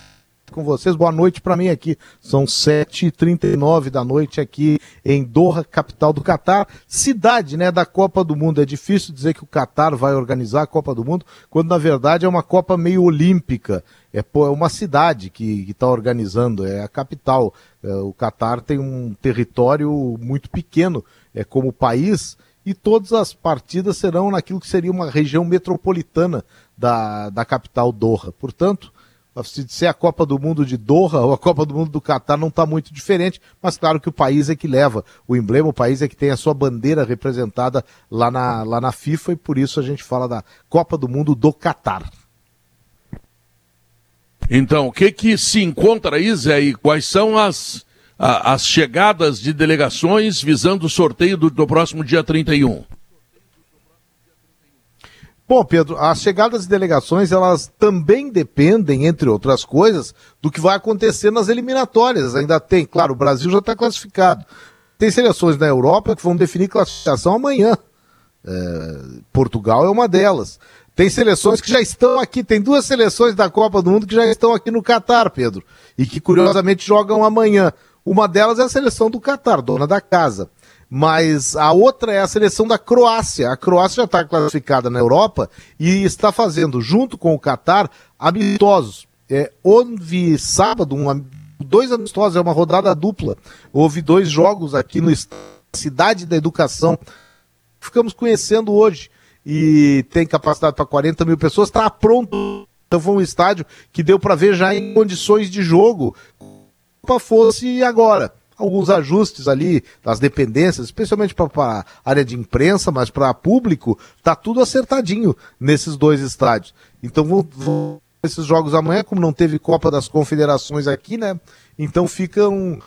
com vocês. Boa noite para mim aqui. São 7h39 da noite aqui em Doha, capital do Catar. Cidade, né, da Copa do Mundo. É difícil dizer que o Catar vai organizar a Copa do Mundo, quando na verdade é uma Copa meio olímpica. É, é uma cidade que está organizando, é a capital. É, o Catar tem um território muito pequeno é, como país e todas as partidas serão naquilo que seria uma região metropolitana da, da capital Doha. Portanto, se disser a Copa do Mundo de Doha ou a Copa do Mundo do Catar não está muito diferente, mas claro que o país é que leva o emblema, o país é que tem a sua bandeira representada lá na, lá na FIFA e por isso a gente fala da Copa do Mundo do Catar. Então, o que que se encontra aí, Zé, e quais são as, a, as chegadas de delegações visando o sorteio do, do próximo dia 31? Bom, Pedro, as chegadas de delegações, elas também dependem, entre outras coisas, do que vai acontecer nas eliminatórias. Ainda tem, claro, o Brasil já está classificado. Tem seleções na Europa que vão definir classificação amanhã. É, Portugal é uma delas. Tem seleções que já estão aqui, tem duas seleções da Copa do Mundo que já estão aqui no Catar, Pedro, e que curiosamente jogam amanhã. Uma delas é a seleção do Catar, dona da casa mas a outra é a seleção da Croácia. A Croácia já está classificada na Europa e está fazendo, junto com o Catar, amistosos. É, houve sábado um, dois amistosos, é uma rodada dupla. Houve dois jogos aqui no Cidade da Educação. Ficamos conhecendo hoje e tem capacidade para 40 mil pessoas, está pronto. Então foi um estádio que deu para ver já em condições de jogo. Fosse agora alguns ajustes ali das dependências, especialmente para a área de imprensa, mas para público, tá tudo acertadinho nesses dois estádios. Então esses jogos amanhã, como não teve Copa das Confederações aqui, né? Então ficam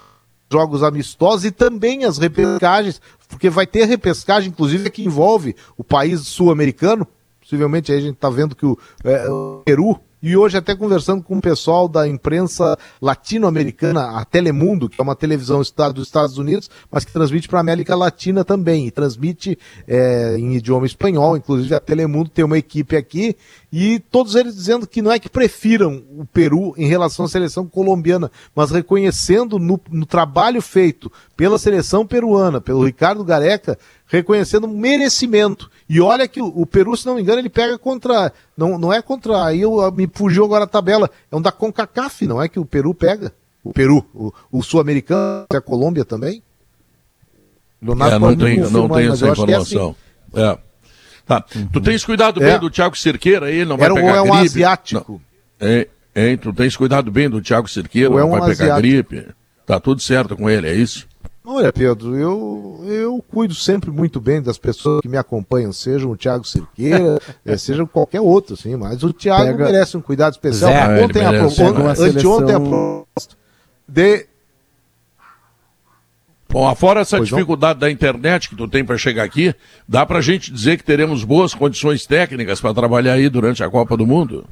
jogos amistosos e também as repescagens, porque vai ter repescagem, inclusive, que envolve o país sul-americano. Possivelmente aí a gente está vendo que o, é, o Peru e hoje, até conversando com o pessoal da imprensa latino-americana, a Telemundo, que é uma televisão dos Estados Unidos, mas que transmite para a América Latina também, e transmite é, em idioma espanhol. Inclusive, a Telemundo tem uma equipe aqui, e todos eles dizendo que não é que prefiram o Peru em relação à seleção colombiana, mas reconhecendo no, no trabalho feito pela seleção peruana, pelo Ricardo Gareca, reconhecendo um merecimento. E olha que o, o, Peru, se não me engano, ele pega contra. Não, não é contra. Aí eu, me fugiu agora a tabela. É um da CONCACAF, não é que o Peru pega? O Peru, o, o sul-americano, a Colômbia também? Leonardo é, não tem, não tem essa informação. É, assim. é. Tá. Uhum. Tu tens cuidado bem é. do Thiago Cerqueira, ele não vai Era pegar é um gripe. asiático. Não. É, é, tu tens cuidado bem do Thiago Cerqueira, não é um vai pegar asiático. gripe. Tá tudo certo com ele, é isso? Olha, Pedro, eu, eu cuido sempre muito bem das pessoas que me acompanham, sejam o Thiago Cerqueira, (laughs) eh, seja qualquer outro, assim, mas o Thiago Pega... merece um cuidado especial. Zé, ontem, a, ontem, anteontem a proposta de Bom, afora essa pois dificuldade não? da internet que tu tem para chegar aqui, dá para a gente dizer que teremos boas condições técnicas para trabalhar aí durante a Copa do Mundo?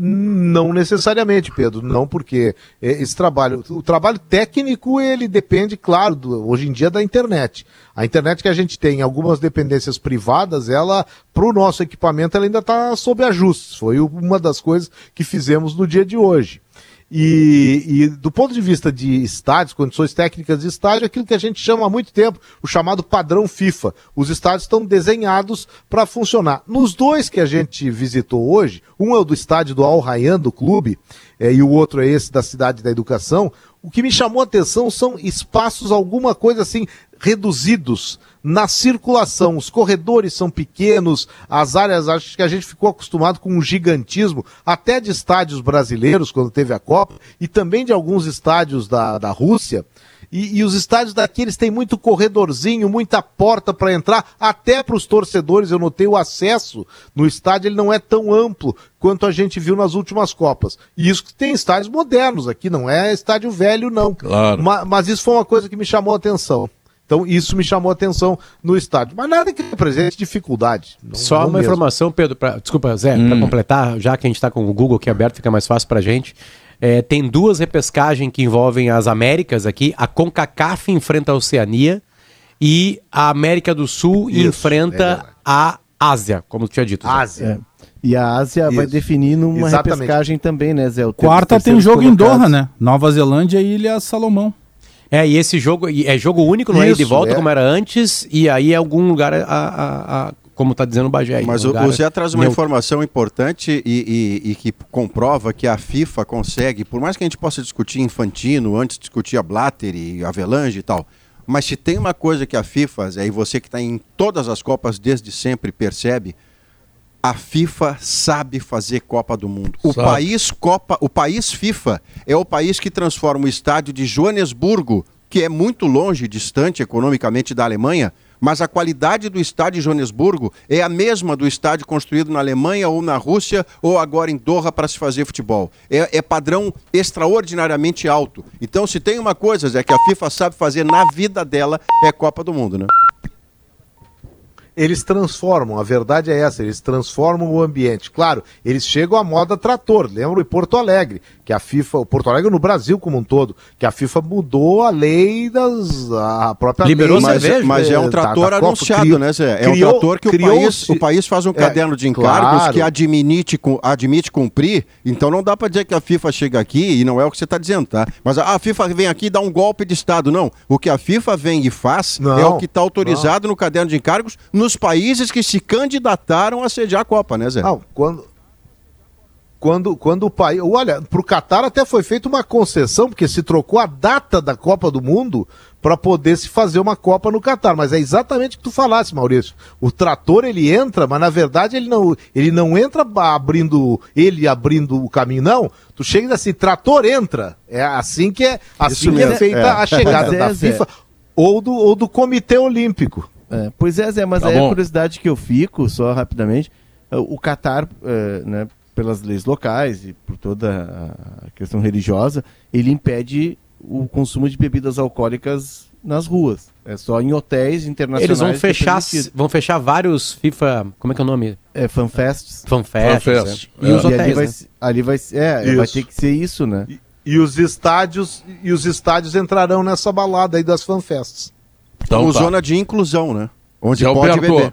Não necessariamente, Pedro, não porque é, esse trabalho, o trabalho técnico ele depende, claro, do, hoje em dia da internet. A internet que a gente tem, algumas dependências privadas, ela, para o nosso equipamento, ela ainda está sob ajustes. Foi uma das coisas que fizemos no dia de hoje. E, e, do ponto de vista de estádios, condições técnicas de estádio, aquilo que a gente chama há muito tempo, o chamado padrão FIFA. Os estádios estão desenhados para funcionar. Nos dois que a gente visitou hoje, um é o do estádio do Al Rayyan, do clube, é, e o outro é esse da Cidade da Educação. O que me chamou a atenção são espaços, alguma coisa assim, reduzidos na circulação. Os corredores são pequenos, as áreas, acho que a gente ficou acostumado com um gigantismo, até de estádios brasileiros, quando teve a Copa, e também de alguns estádios da, da Rússia. E, e, os estádios daqui eles têm muito corredorzinho, muita porta para entrar, até para os torcedores. Eu notei o acesso no estádio, ele não é tão amplo quanto a gente viu nas últimas Copas. E isso que tem estádios modernos aqui, não é estádio velho, não. Claro. Mas, mas isso foi uma coisa que me chamou a atenção. Então isso me chamou a atenção no estádio. Mas nada que represente dificuldade. Não, Só não uma mesmo. informação, Pedro, pra, desculpa, Zé, Hum. para completar, já que a gente está com o Google aqui aberto, fica mais fácil para gente. É, tem duas repescagens que envolvem as Américas aqui. A CONCACAF enfrenta a Oceania e a América do Sul Isso, é enfrenta verdade. a Ásia, como tu tinha dito. Zé. Ásia. E a Ásia vai Isso. definir numa Exatamente. repescagem também, né, Zé? O Quarta tem jogo em Doha, né? Nova Zelândia e Ilha Salomão. É, e esse jogo é jogo único, não é de volta é. como era antes, e aí é algum lugar, a, a- a- como tá dizendo o Bagé. Mas um o, Zé traz uma neutro. informação importante e, e- e que comprova que a FIFA consegue, por mais que a gente possa discutir Infantino, antes discutia Blatter e Avelange e tal, mas se tem uma coisa que a FIFA, Zé, e você que está em todas as Copas desde sempre percebe, a FIFA sabe fazer Copa do Mundo. O Sabe. país Copa, o país FIFA é o país que transforma o estádio de Joanesburgo, que é muito longe, distante economicamente da Alemanha, mas a qualidade do estádio de Joanesburgo é a mesma do estádio construído na Alemanha ou na Rússia ou agora em Doha para se fazer futebol. É, é padrão extraordinariamente alto. Então, se tem uma coisa, Zé, que a FIFA sabe fazer na vida dela, é Copa do Mundo, né? Eles transformam, a verdade é essa, eles transformam o ambiente. Claro, eles chegam à moda trator, lembra em Porto Alegre, que a FIFA, o Porto Alegre no Brasil como um todo, que a FIFA mudou a lei das a própria Liberou lei Mas, cerveja? mas é um da- da trator Copa, anunciado, criou- né, Zé? É um criou- trator que o país, o país faz um É, caderno de encargos claro. que admite, admite cumprir. Então não dá para dizer que a FIFA chega aqui e não é o que você está dizendo, tá? Mas a, a FIFA vem aqui e dá um golpe de Estado. Não. O que a FIFA vem e faz Não, é o que está autorizado no caderno de encargos nos países que se candidataram a sediar a Copa, né, Zé? Não, quando quando, quando o país. Olha, pro Catar até foi feita uma concessão, porque se trocou a data da Copa do Mundo para poder se fazer uma Copa no Catar. Mas é exatamente o que tu falasse, Maurício. O trator ele entra, mas na verdade ele não, ele não entra abrindo ele abrindo o caminho, não. Tu chega assim, trator entra. É assim que é, assim que é feita é. a chegada é, da. FIFA ou do, ou do Comitê Olímpico. É, pois é, Zé, mas Tá é a curiosidade que eu fico, só rapidamente. é, O Catar, é, né, pelas leis locais e por toda a questão religiosa, ele impede o consumo de bebidas alcoólicas nas ruas. É só em hotéis internacionais. Eles vão é fechar, permitido. vão fechar vários FIFA, como é que é o nome? É, fanfests. Fanfest. Fanfest. E os E ali hotéis, vai, né? ali vai, é, vai ter que ser isso, né? E, e os estádios e os estádios entrarão nessa balada aí das fanfests. Então, Como tá. zona de inclusão, né? Onde Zé pode Alberto, beber.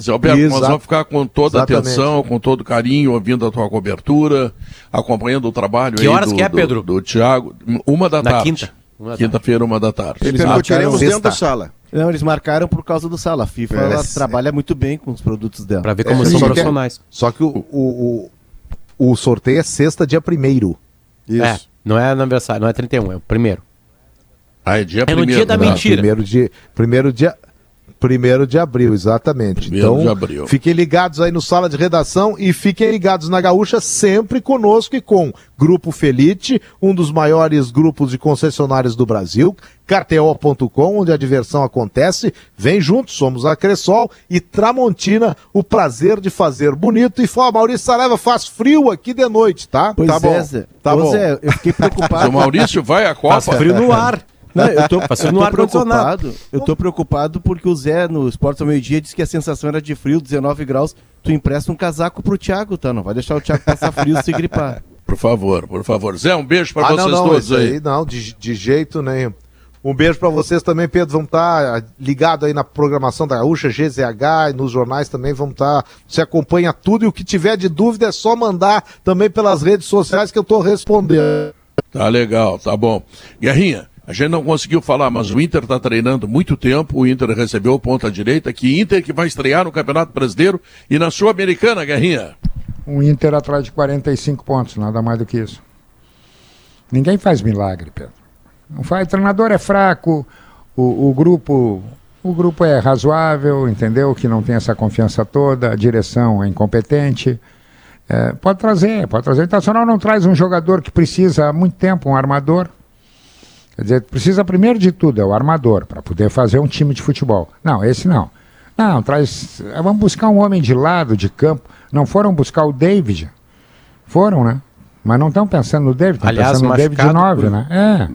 Zé Alberto, nós Exato. vamos ficar com toda a atenção, com todo carinho, ouvindo a tua cobertura, acompanhando o trabalho Que aí horas do, que é, do- Pedro? do Thiago. Uma da Na tarde. quinta. Quinta-feira, uma da tarde. Eles Sexta. dentro da sala. Não, eles marcaram por causa do sala. A FIFA É, ela trabalha muito bem com os produtos dela. Pra ver como É, são que é- profissionais. Só que o, o, o, o sorteio é sexta, dia primeiro. Isso. É, não é aniversário, não é 31, é o primeiro. Ah, é dia É no primeiro, dia da né? mentira. Primeiro de, primeiro dia. Primeiro de abril, exatamente. Primeiro então, de abril. fiquem ligados aí no Sala de Redação e fiquem ligados na Gaúcha sempre conosco e com Grupo Felite, um dos maiores grupos de concessionários do Brasil, KTO.com, onde a diversão acontece. Vem juntos, somos a Cressol e Tramontina, o prazer de fazer bonito. E fala, Maurício Saraiva, faz frio aqui de noite, tá? Pois tá é, bom. Zé. Tá Ô, bom. Zé, eu fiquei (laughs) O preocupado. Maurício vai à Copa. Faz frio no (laughs) ar. Não, eu tô, eu no tô preocupado. Eu tô preocupado porque o Zé, no Esporte ao Meio-Dia, disse que a sensação era de frio, 19 graus. Tu empresta um casaco pro Thiago, tá? Não vai deixar o Thiago passar frio se gripar. (laughs) Por favor, por favor. Zé, um beijo para Ah, vocês não, não, todos aí. aí não, de, de jeito nenhum. Um beijo pra vocês também, Pedro. Vamos estar ligado aí na programação da Gaúcha, GZH, e nos jornais também vamos estar. Você acompanha tudo e o que tiver de dúvida é só mandar também pelas redes sociais que eu tô respondendo. Tá legal, tá bom. Guerrinha, a gente não conseguiu falar, mas o Inter tá treinando muito tempo. O Inter recebeu ponta direita. Que Inter que vai estrear no Campeonato Brasileiro e na Sul-Americana, Guerrinha. Um Inter atrás de 45 pontos, nada mais do que isso. Ninguém faz milagre, Pedro. Não faz, o treinador é fraco, o, o grupo o grupo é razoável, entendeu? Que não tem essa confiança toda, a direção é incompetente. É, pode trazer, pode trazer. O Internacional não traz um jogador que precisa há muito tempo, um armador. Quer dizer, precisa primeiro de tudo, é o armador, para poder fazer um time de futebol. Não, esse não. Não, traz. Vamos buscar um homem de lado, de campo. Não foram buscar o David? Foram, né? Mas não estão pensando no David, estão pensando no David machucado 9, por né? É.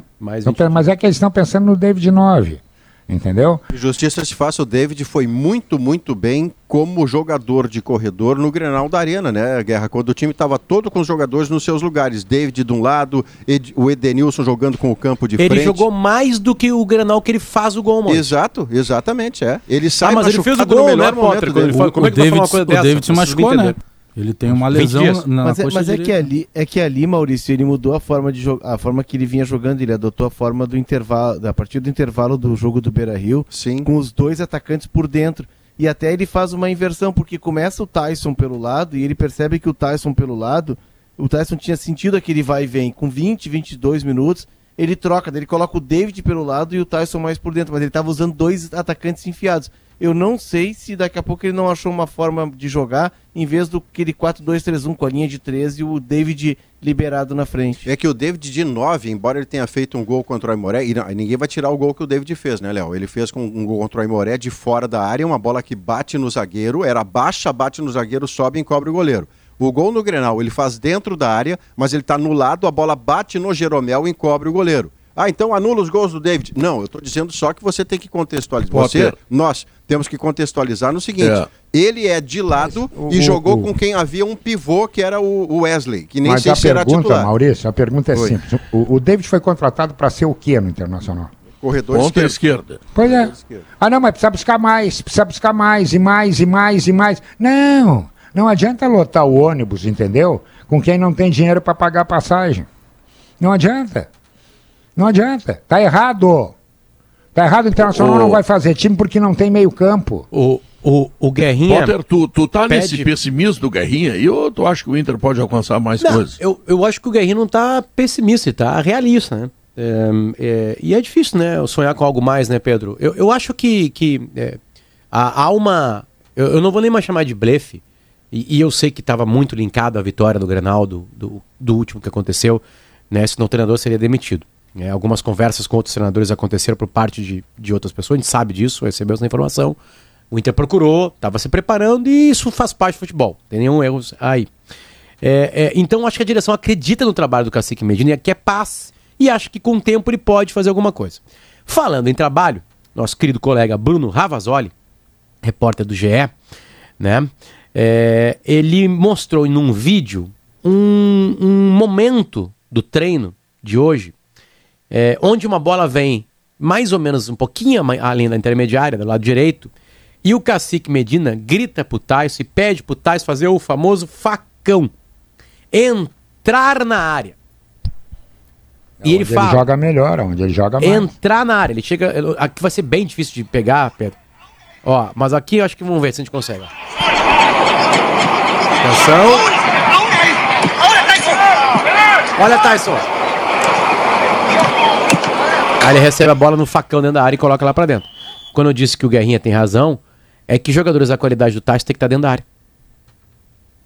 Tão pe- mas é que eles estão pensando no David 9. Entendeu? Justiça se faça, o David foi muito, muito bem como jogador de corredor no Grenal da Arena, né, Guerra? Quando o time estava todo com os jogadores nos seus lugares. David de um lado, Ed- o Edenilson jogando com o campo de Ele frente. jogou mais do que o Granal que ele faz o gol, mano. Exato, exatamente, é. Ele sai Ah, mas ele fez o gol, no melhor né, Potter, momento dele. ele foi- Como é que o vai falar David, uma coisa o dessa? David se machucou, né? Ele tem uma 20 lesão dias. na mas é, mas é que ali, é que ali, Maurício, ele mudou a forma de jogar, a forma que ele vinha jogando, ele adotou a forma do intervalo, a partir do intervalo do jogo do Beira-Rio, Sim. com os dois atacantes por dentro. E até ele faz uma inversão, porque começa o Tyson pelo lado e ele percebe que o Tyson pelo lado, o Tyson tinha sentido aquele vai e vem, com 20, 22 minutos, ele troca, ele coloca o David pelo lado e o Tyson mais por dentro, mas ele estava usando dois atacantes enfiados. Eu não sei se daqui a pouco ele não achou uma forma de jogar, em vez do aquele 4-2-3-1 com a linha de 13 e o David liberado na frente. É que o David de 9, embora ele tenha feito um gol contra o Aimoré, e não- ninguém vai tirar o gol que o David fez, né, Léo? Ele fez com um gol contra o Aimoré de fora da área, uma bola que bate no zagueiro, era baixa, bate no zagueiro, sobe e encobre o goleiro. O gol no Grenal, ele faz dentro da área, mas ele tá no lado, a bola bate no Jeromel e encobre o goleiro. Ah, então anula os gols do David. Não, eu tô dizendo só que você tem que contextualizar. Você, Potter. nós temos que contextualizar no seguinte: É. ele é de lado o- e o- jogou o- com quem havia um pivô, que era o Wesley, que nem Mas sei a se era pergunta, titular. Maurício, a pergunta é Oi. simples. O, o David foi contratado para ser o quê no Internacional? Corredor Ponta esquerdo. esquerda. Pois é. esquerdo. Ah, não, mas precisa buscar mais, precisa buscar mais e mais e mais e mais. Não, não adianta lotar o ônibus, entendeu? Com quem não tem dinheiro para pagar a passagem. Não adianta. Não adianta. Tá errado. Tá errado, o Internacional Ô. não vai fazer time porque não tem meio campo. O, o, o Guerrinha. Potter, tu, tu tá pede- nesse pessimismo do Guerrinha aí ou tu acha que o Inter pode alcançar mais Não, coisas? eu, eu acho que o Guerrinho não tá pessimista, ele tá realista, né? É, é, e é difícil, né? Sonhar com algo mais, né, Pedro? Eu, eu acho que, que é, há, há uma. Eu, eu não vou nem mais chamar de blefe, e, e eu sei que estava muito linkado à vitória do Grenal, do, do, do último que aconteceu, né? Senão o treinador seria demitido. É, algumas conversas com outros treinadores aconteceram por parte de, de outras pessoas, a gente sabe disso, recebeu essa informação. O Inter procurou, estava se preparando e isso faz parte do futebol. Tem nenhum erro aí. É, é, então acho que a direção acredita no trabalho do Cacique Medina, que é paz, e acha que com o tempo ele pode fazer alguma coisa. Falando em trabalho, nosso querido colega Bruno Ravazoli, repórter do GE, né? É, ele mostrou num vídeo um, um momento do treino de hoje, é, onde uma bola vem mais ou menos um pouquinho além da intermediária, do lado direito, e o cacique Medina grita pro Tyson e pede pro Tyson fazer o famoso facão. Entrar na área. E ele fala. Ele joga melhor, onde ele joga mais. entrar na área. Ele chega. Aqui vai ser bem difícil de pegar, Pedro. Ó, mas aqui eu acho que vamos ver se a gente consegue. ó. Atenção. Olha, Tyson. Aí ele recebe a bola no facão dentro da área e coloca lá pra dentro. Quando eu disse que o Guerrinha tem razão, é que jogadores da qualidade do Tyson tem que estar dentro da área.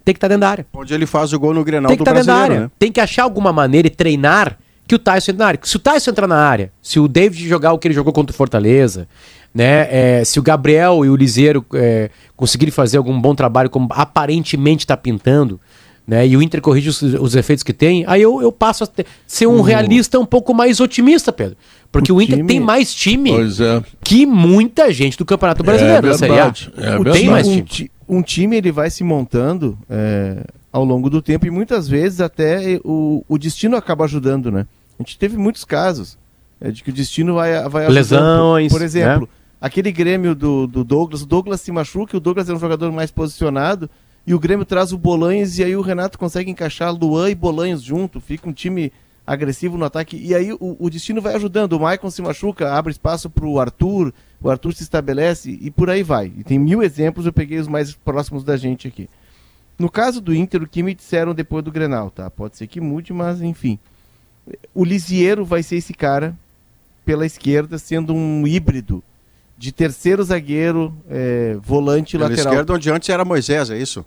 Tem que estar dentro da área. Onde ele faz o gol no Grenal Tem que do estar dentro da área. né? Tem que achar alguma maneira e treinar que o Tyson entre na área. Se o Tyson entrar na área, se o David jogar o que ele jogou contra o Fortaleza, né? é, se o Gabriel e o Liseiro é, conseguirem fazer algum bom trabalho, como aparentemente está pintando, né? E o Inter corrige os, os efeitos que tem, aí eu, eu passo a ter- ser um realista um pouco mais otimista, Pedro. Porque o, O Inter time- tem mais time é. que muita gente do Campeonato Brasileiro. É da Série A. verdade, é verdade. tem mais um, time. ti- um time ele vai se montando é, ao longo do tempo e muitas vezes até o, o destino acaba ajudando, né? A gente teve muitos casos é, de que o destino vai, vai ajudando. Lesões, Por, por exemplo, aquele Grêmio do, do Douglas, o Douglas se machuca, o Douglas é um jogador mais posicionado e o Grêmio traz o Bolanhos e aí o Renato consegue encaixar Luan e Bolanhos junto, fica um time agressivo no ataque e aí o, o destino vai ajudando. O Maicon se machuca, abre espaço para o Arthur, o Arthur se estabelece e por aí vai. E tem mil exemplos, eu peguei os mais próximos da gente aqui. No caso do Inter, o que me disseram depois do Grenal, tá? Pode ser que mude, mas enfim. O Lisieiro vai ser esse cara pela esquerda, sendo um híbrido de terceiro zagueiro, é, volante Pela lateral. esquerda, onde antes era Moisés, é isso?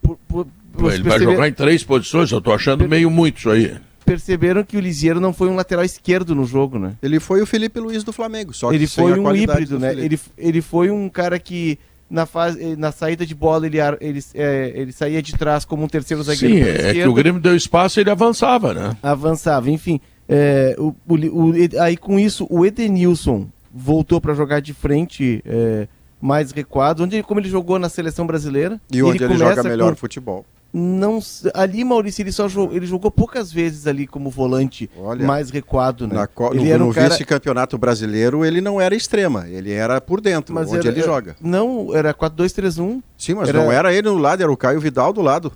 Por- por- vocês Ele vai perceberam- jogar em três posições, eu tô achando meio muito isso aí. perceberam que o Lisieiro não foi um lateral esquerdo no jogo, né? Ele foi o Felipe Luiz do Flamengo, só que ele foi um híbrido, do né? Felipe. Ele, ele foi um cara que na, fase, eh, na saída de bola ele, ele, é, ele saía de trás como um terceiro zagueiro Sim, é que o Grêmio deu espaço e ele avançava, né? avançava, enfim. é, o, o, o- aí com isso o Edenilson voltou para jogar de frente é, mais recuado, onde ele, como ele jogou na seleção brasileira E onde ele, joga começa melhor com- futebol. não ali Maurício ele só jogou, ele jogou poucas vezes ali como volante Olha, mais recuado, né? Na co- ele no era no um cara vice-campeonato brasileiro, ele não era extrema, ele era por dentro, mas onde era- ele joga. Não, era 4-2-3-1. Sim, mas era- não era ele no lado, era o Caio Vidal do lado.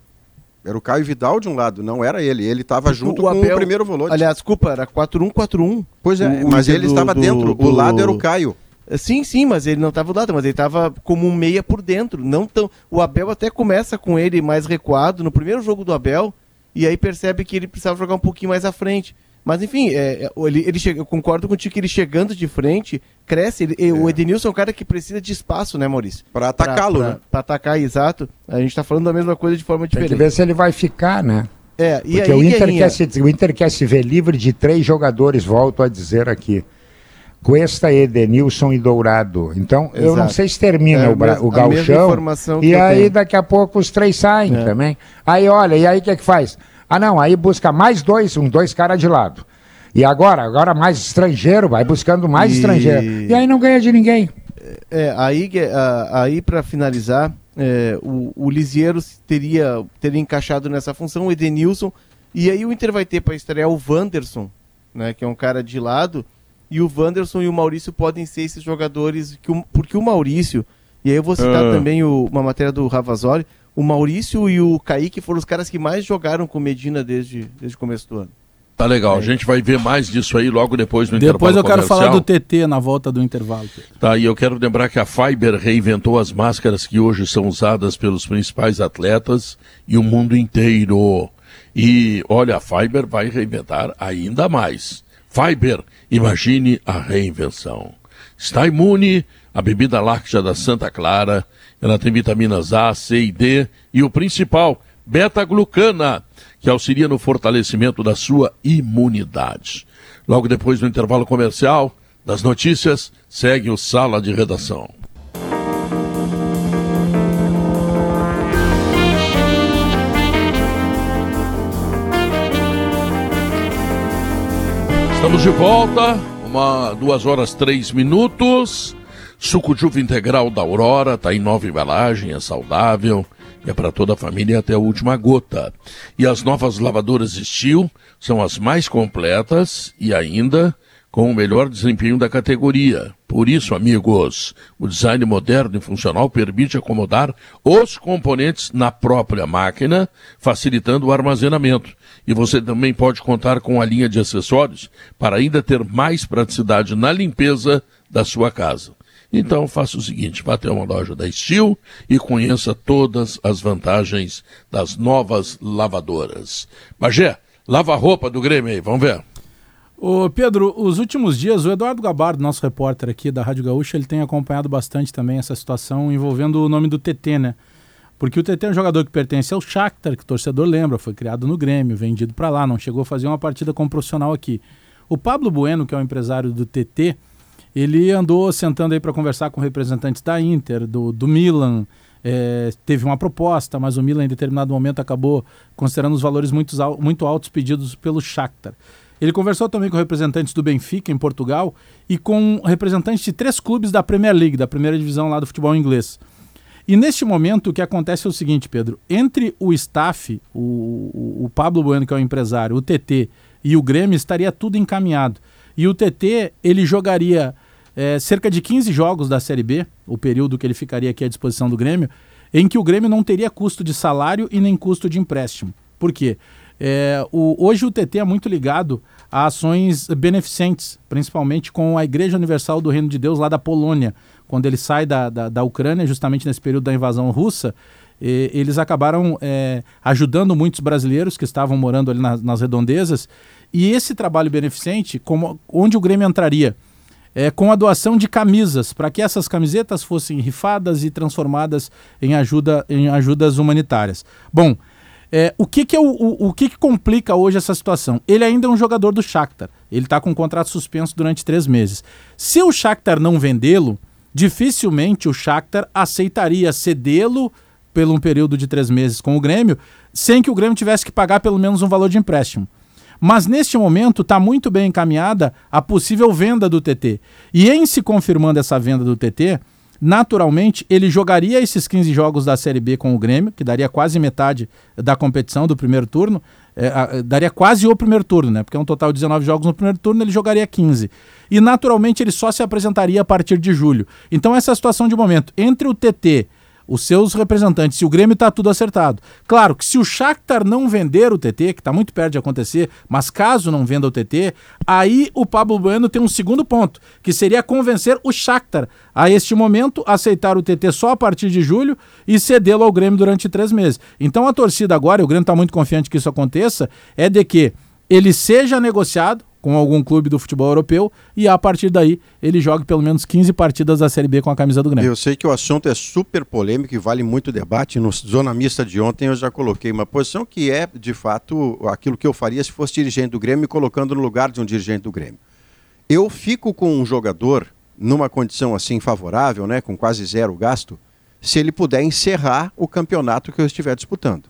Era o Caio Vidal de um lado, não era ele. Ele estava junto com o primeiro volante. Aliás, desculpa, era 4-1-4-1. pois é, o mas ele do- estava do- dentro. do- O lado era o Caio. Sim, sim, mas ele não estava do lado, mas ele estava como um meia por dentro. Não tão... O Abel até começa com ele mais recuado no primeiro jogo do Abel, e aí percebe que ele precisava jogar um pouquinho mais à frente. Mas enfim, é, é, ele, ele chega, eu concordo contigo que ele chegando de frente, cresce. Ele- e O Edenilson é um cara que precisa de espaço, né, Maurício? Para atacá-lo, né? Pra atacar, exato. A gente tá falando da mesma coisa de forma Tem que diferente. ver se ele vai ficar, né? É, e Porque aí, o, Inter quer se, o Inter quer se ver livre de três jogadores, volto a dizer aqui. Cuesta, Edenilson e Dourado. Então, eu não Exato. sei se termina É, o, Bra- o que E aí, tenho. daqui a pouco, os três saem É. também. Aí, olha, e aí o que, que faz? Ah, não, aí busca mais dois, um dois caras de lado. E agora, agora mais estrangeiro, vai buscando mais E- estrangeiro. E aí não ganha de ninguém. É, aí, Gue- a- aí para finalizar, é, o, o Lisieiro teria, teria encaixado nessa função, o Edenilson, e aí o Inter vai ter para estrear o Wanderson, né, que é um cara de lado, e o Wanderson e o Maurício podem ser esses jogadores, que o- porque o Maurício, e aí eu vou citar Ah. também o- uma matéria do Ravazoli, o Maurício e o Kaique foram os caras que mais jogaram com Medina desde, desde o começo do ano. Tá legal, a gente vai ver mais disso aí logo depois do Depois intervalo eu quero falar comercial. do TT na volta do intervalo. Pedro. Tá, e eu quero lembrar que a Fiber reinventou as máscaras que hoje são usadas pelos principais atletas e o mundo inteiro. E olha, a Fiber vai reinventar ainda mais. Fiber, imagine a reinvenção. Está imune, a bebida láctea da Santa Clara, ela tem vitaminas A, C e D e o principal, beta-glucana, que auxilia no fortalecimento da sua imunidade. Logo depois do intervalo comercial, das notícias, segue o Sala de Redação. Estamos de volta, uma, duas horas três minutos. Suco de uva integral da Aurora, está em nova embalagem, é saudável, é para toda a família até a última gota. E as novas lavadoras Steel são as mais completas e ainda com o melhor desempenho da categoria. Por isso, amigos, o design moderno e funcional permite acomodar os componentes na própria máquina, facilitando o armazenamento. E você também pode contar com a linha de acessórios para ainda ter mais praticidade na limpeza da sua casa. Então faça o seguinte, vá até uma loja da Steel e conheça todas as vantagens das novas lavadoras. Bagé, lava a roupa do Grêmio aí, vamos ver. Ô Pedro, os últimos dias, o Eduardo Gabardo, nosso repórter aqui da Rádio Gaúcha, ele tem acompanhado bastante também essa situação envolvendo o nome do TT, né? Porque o TT é um jogador que pertence ao Shakhtar, que o torcedor lembra, foi criado no Grêmio, vendido para lá, não chegou a fazer uma partida como profissional aqui. O Pablo Bueno, que é o empresário do TT, ele andou sentando aí para conversar com representantes da Inter, do, do Milan, é, teve uma proposta, mas o Milan em determinado momento acabou considerando os valores muito, muito altos pedidos pelo Shakhtar. Ele conversou também com representantes do Benfica, em Portugal, e com representantes de três clubes da Premier League, da primeira divisão lá do futebol inglês. E neste momento o que acontece é o seguinte, Pedro: entre o staff, o, o Pablo Bueno, que é o empresário, o TT e o Grêmio, estaria tudo encaminhado. E o TT, ele jogaria eh, cerca de 15 jogos da Série B, o período que ele ficaria aqui à disposição do Grêmio, em que o Grêmio não teria custo de salário e nem custo de empréstimo. Por quê? É, o- hoje o TT é muito ligado a ações beneficentes, principalmente com a Igreja Universal do Reino de Deus lá da Polônia, quando ele sai da, da, da Ucrânia, justamente nesse período da invasão russa, e, eles acabaram é, ajudando muitos brasileiros que estavam morando ali nas, nas redondezas. E esse trabalho beneficente, como, onde o Grêmio entraria? É, com a doação de camisas, para que essas camisetas fossem rifadas e transformadas em, ajuda, em ajudas humanitárias. Bom, é, o que, que é o, o, o que, que complica hoje essa situação? Ele ainda é um jogador do Shakhtar. Ele está com um contrato suspenso durante três meses. Se o Shakhtar não vendê-lo, dificilmente o Shakhtar aceitaria cedê-lo pelo um período de três meses com o Grêmio, sem que o Grêmio tivesse que pagar pelo menos um valor de empréstimo. Mas neste momento está muito bem encaminhada a possível venda do TT. E em se confirmando essa venda do TT, naturalmente ele jogaria esses 15 jogos da Série B com o Grêmio, que daria quase metade da competição do primeiro turno, é, a, daria quase o primeiro turno, né? Porque é um total de 19 jogos no primeiro turno, ele jogaria 15. E naturalmente ele só se apresentaria a partir de julho. Então essa é situação de momento. Entre o TT os seus representantes. Se o Grêmio está tudo acertado. Claro que se o Shakhtar não vender o TT, que está muito perto de acontecer, mas caso não venda o TT, aí o Pablo Bueno tem um segundo ponto, que seria convencer o Shakhtar a este momento aceitar o TT só a partir de julho e cedê-lo ao Grêmio durante três meses. Então a torcida agora, e o Grêmio está muito confiante que isso aconteça, é de que ele seja negociado, com algum clube do futebol europeu e a partir daí ele joga pelo menos 15 partidas da Série B com a camisa do Grêmio. Eu sei que o assunto é super polêmico e vale muito debate. No Zona Mista de ontem eu já coloquei uma posição que é, de fato, aquilo que eu faria se fosse dirigente do Grêmio, me colocando no lugar de um dirigente do Grêmio. Eu fico com um jogador numa condição assim favorável, né, com quase zero gasto, se ele puder encerrar o campeonato que eu estiver disputando.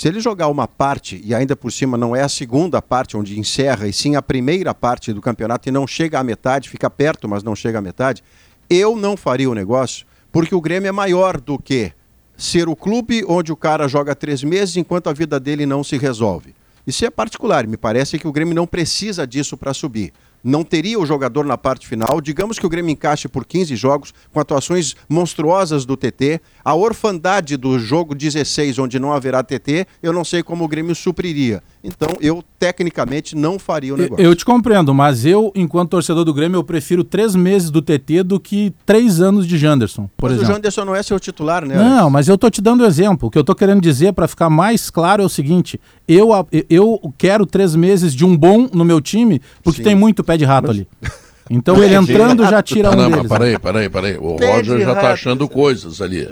Se ele jogar uma parte, e ainda por cima não é a segunda parte onde encerra, e sim a primeira parte do campeonato e não chega à metade, fica perto, mas não chega à metade, eu não faria o negócio, porque o Grêmio é maior do que ser o clube onde o cara joga três meses enquanto a vida dele não se resolve. Isso é particular, me parece que o Grêmio não precisa disso para subir não teria o jogador na parte final. Digamos que o Grêmio encaixe por 15 jogos, com atuações monstruosas do TT. A orfandade do jogo 16, onde não haverá TT, eu não sei como o Grêmio supriria. Então, eu tecnicamente não faria o negócio. Eu te compreendo, mas eu, enquanto torcedor do Grêmio, eu prefiro três meses do TT do que três anos de Janderson, por mas exemplo. o Janderson não é seu titular, né? Não, mas eu tô te dando exemplo. O que eu tô querendo dizer, para ficar mais claro, é o seguinte: eu, eu quero três meses de um bom no meu time, porque Sim. tem muito pé de rato mas... ali. Então ele entrando já tira Caramba, um deles. Peraí, peraí, peraí. O Roger já está achando coisas ali.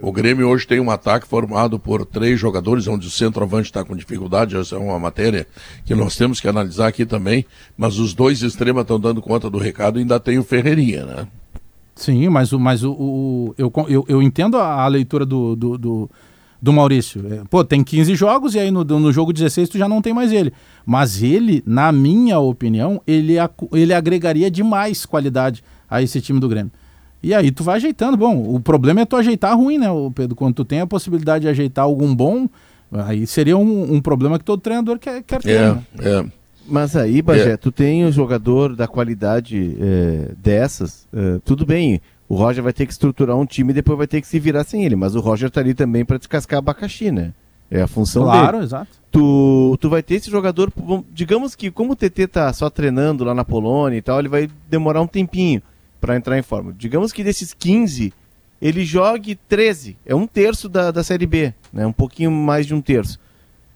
O Grêmio hoje tem um ataque formado por três jogadores, onde o centroavante está com dificuldade. Essa é uma matéria que nós temos que analisar aqui também. Mas os dois extremos estão dando conta do recado e ainda tem o Ferreirinha, né? Sim, mas, o, mas o, o eu, eu, eu entendo a, a leitura do, do, do do Maurício. É, pô, tem 15 jogos e aí no, no jogo 16 tu já não tem mais ele. Mas ele, na minha opinião, ele, ele agregaria demais qualidade a esse time do Grêmio. E aí tu vai ajeitando. Bom, o problema é tu ajeitar ruim, né, Pedro? Quando tu tem a possibilidade de ajeitar algum bom, aí seria um, um problema que todo treinador quer, quer ter. É, né? é. Mas aí, Bagé, é. tu tem um jogador da qualidade é, dessas, é, tudo bem, o Roger vai ter que estruturar um time e depois vai ter que se virar sem ele. Mas o Roger tá ali também para descascar abacaxi, né? É a função claro, dele. Claro, exato. Tu, tu vai ter esse jogador, digamos que como o TT tá só treinando lá na Polônia e tal, ele vai demorar um tempinho para entrar em forma. Digamos que desses 15, ele jogue 13. É um terço da, da Série B, né? Um pouquinho mais de um terço.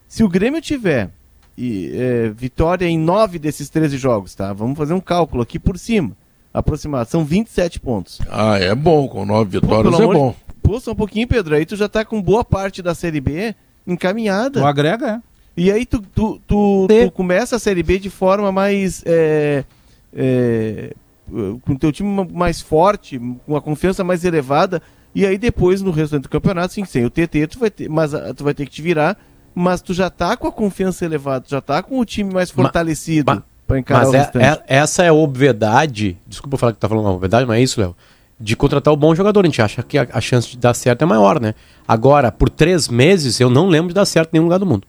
Se o Grêmio tiver e, é, vitória em 9 desses 13 jogos, tá? Vamos fazer um cálculo aqui por cima aproximação, 27 pontos. Ah, é bom, com nove vitórias Pô, é bom. De... Pô, só um pouquinho, Pedro, aí tu já tá com boa parte da Série B encaminhada. O agrega, é. E aí tu, tu, tu, tu começa a Série B de forma mais... É, é, com o teu time mais forte, com a confiança mais elevada, e aí depois no restante do campeonato, sim, sem o TT, tu vai ter, mas tu vai ter que te virar, mas tu já tá com a confiança elevada, tu já tá com o time mais fortalecido. Ma, para encarar mas o é, é, essa é a obviedade, desculpa falar que tá falando uma obviedade, mas é isso, Léo, de contratar o bom jogador. A gente acha que a, a, chance de dar certo é maior, né? Agora, por três meses, eu não lembro de dar certo em nenhum lugar do mundo.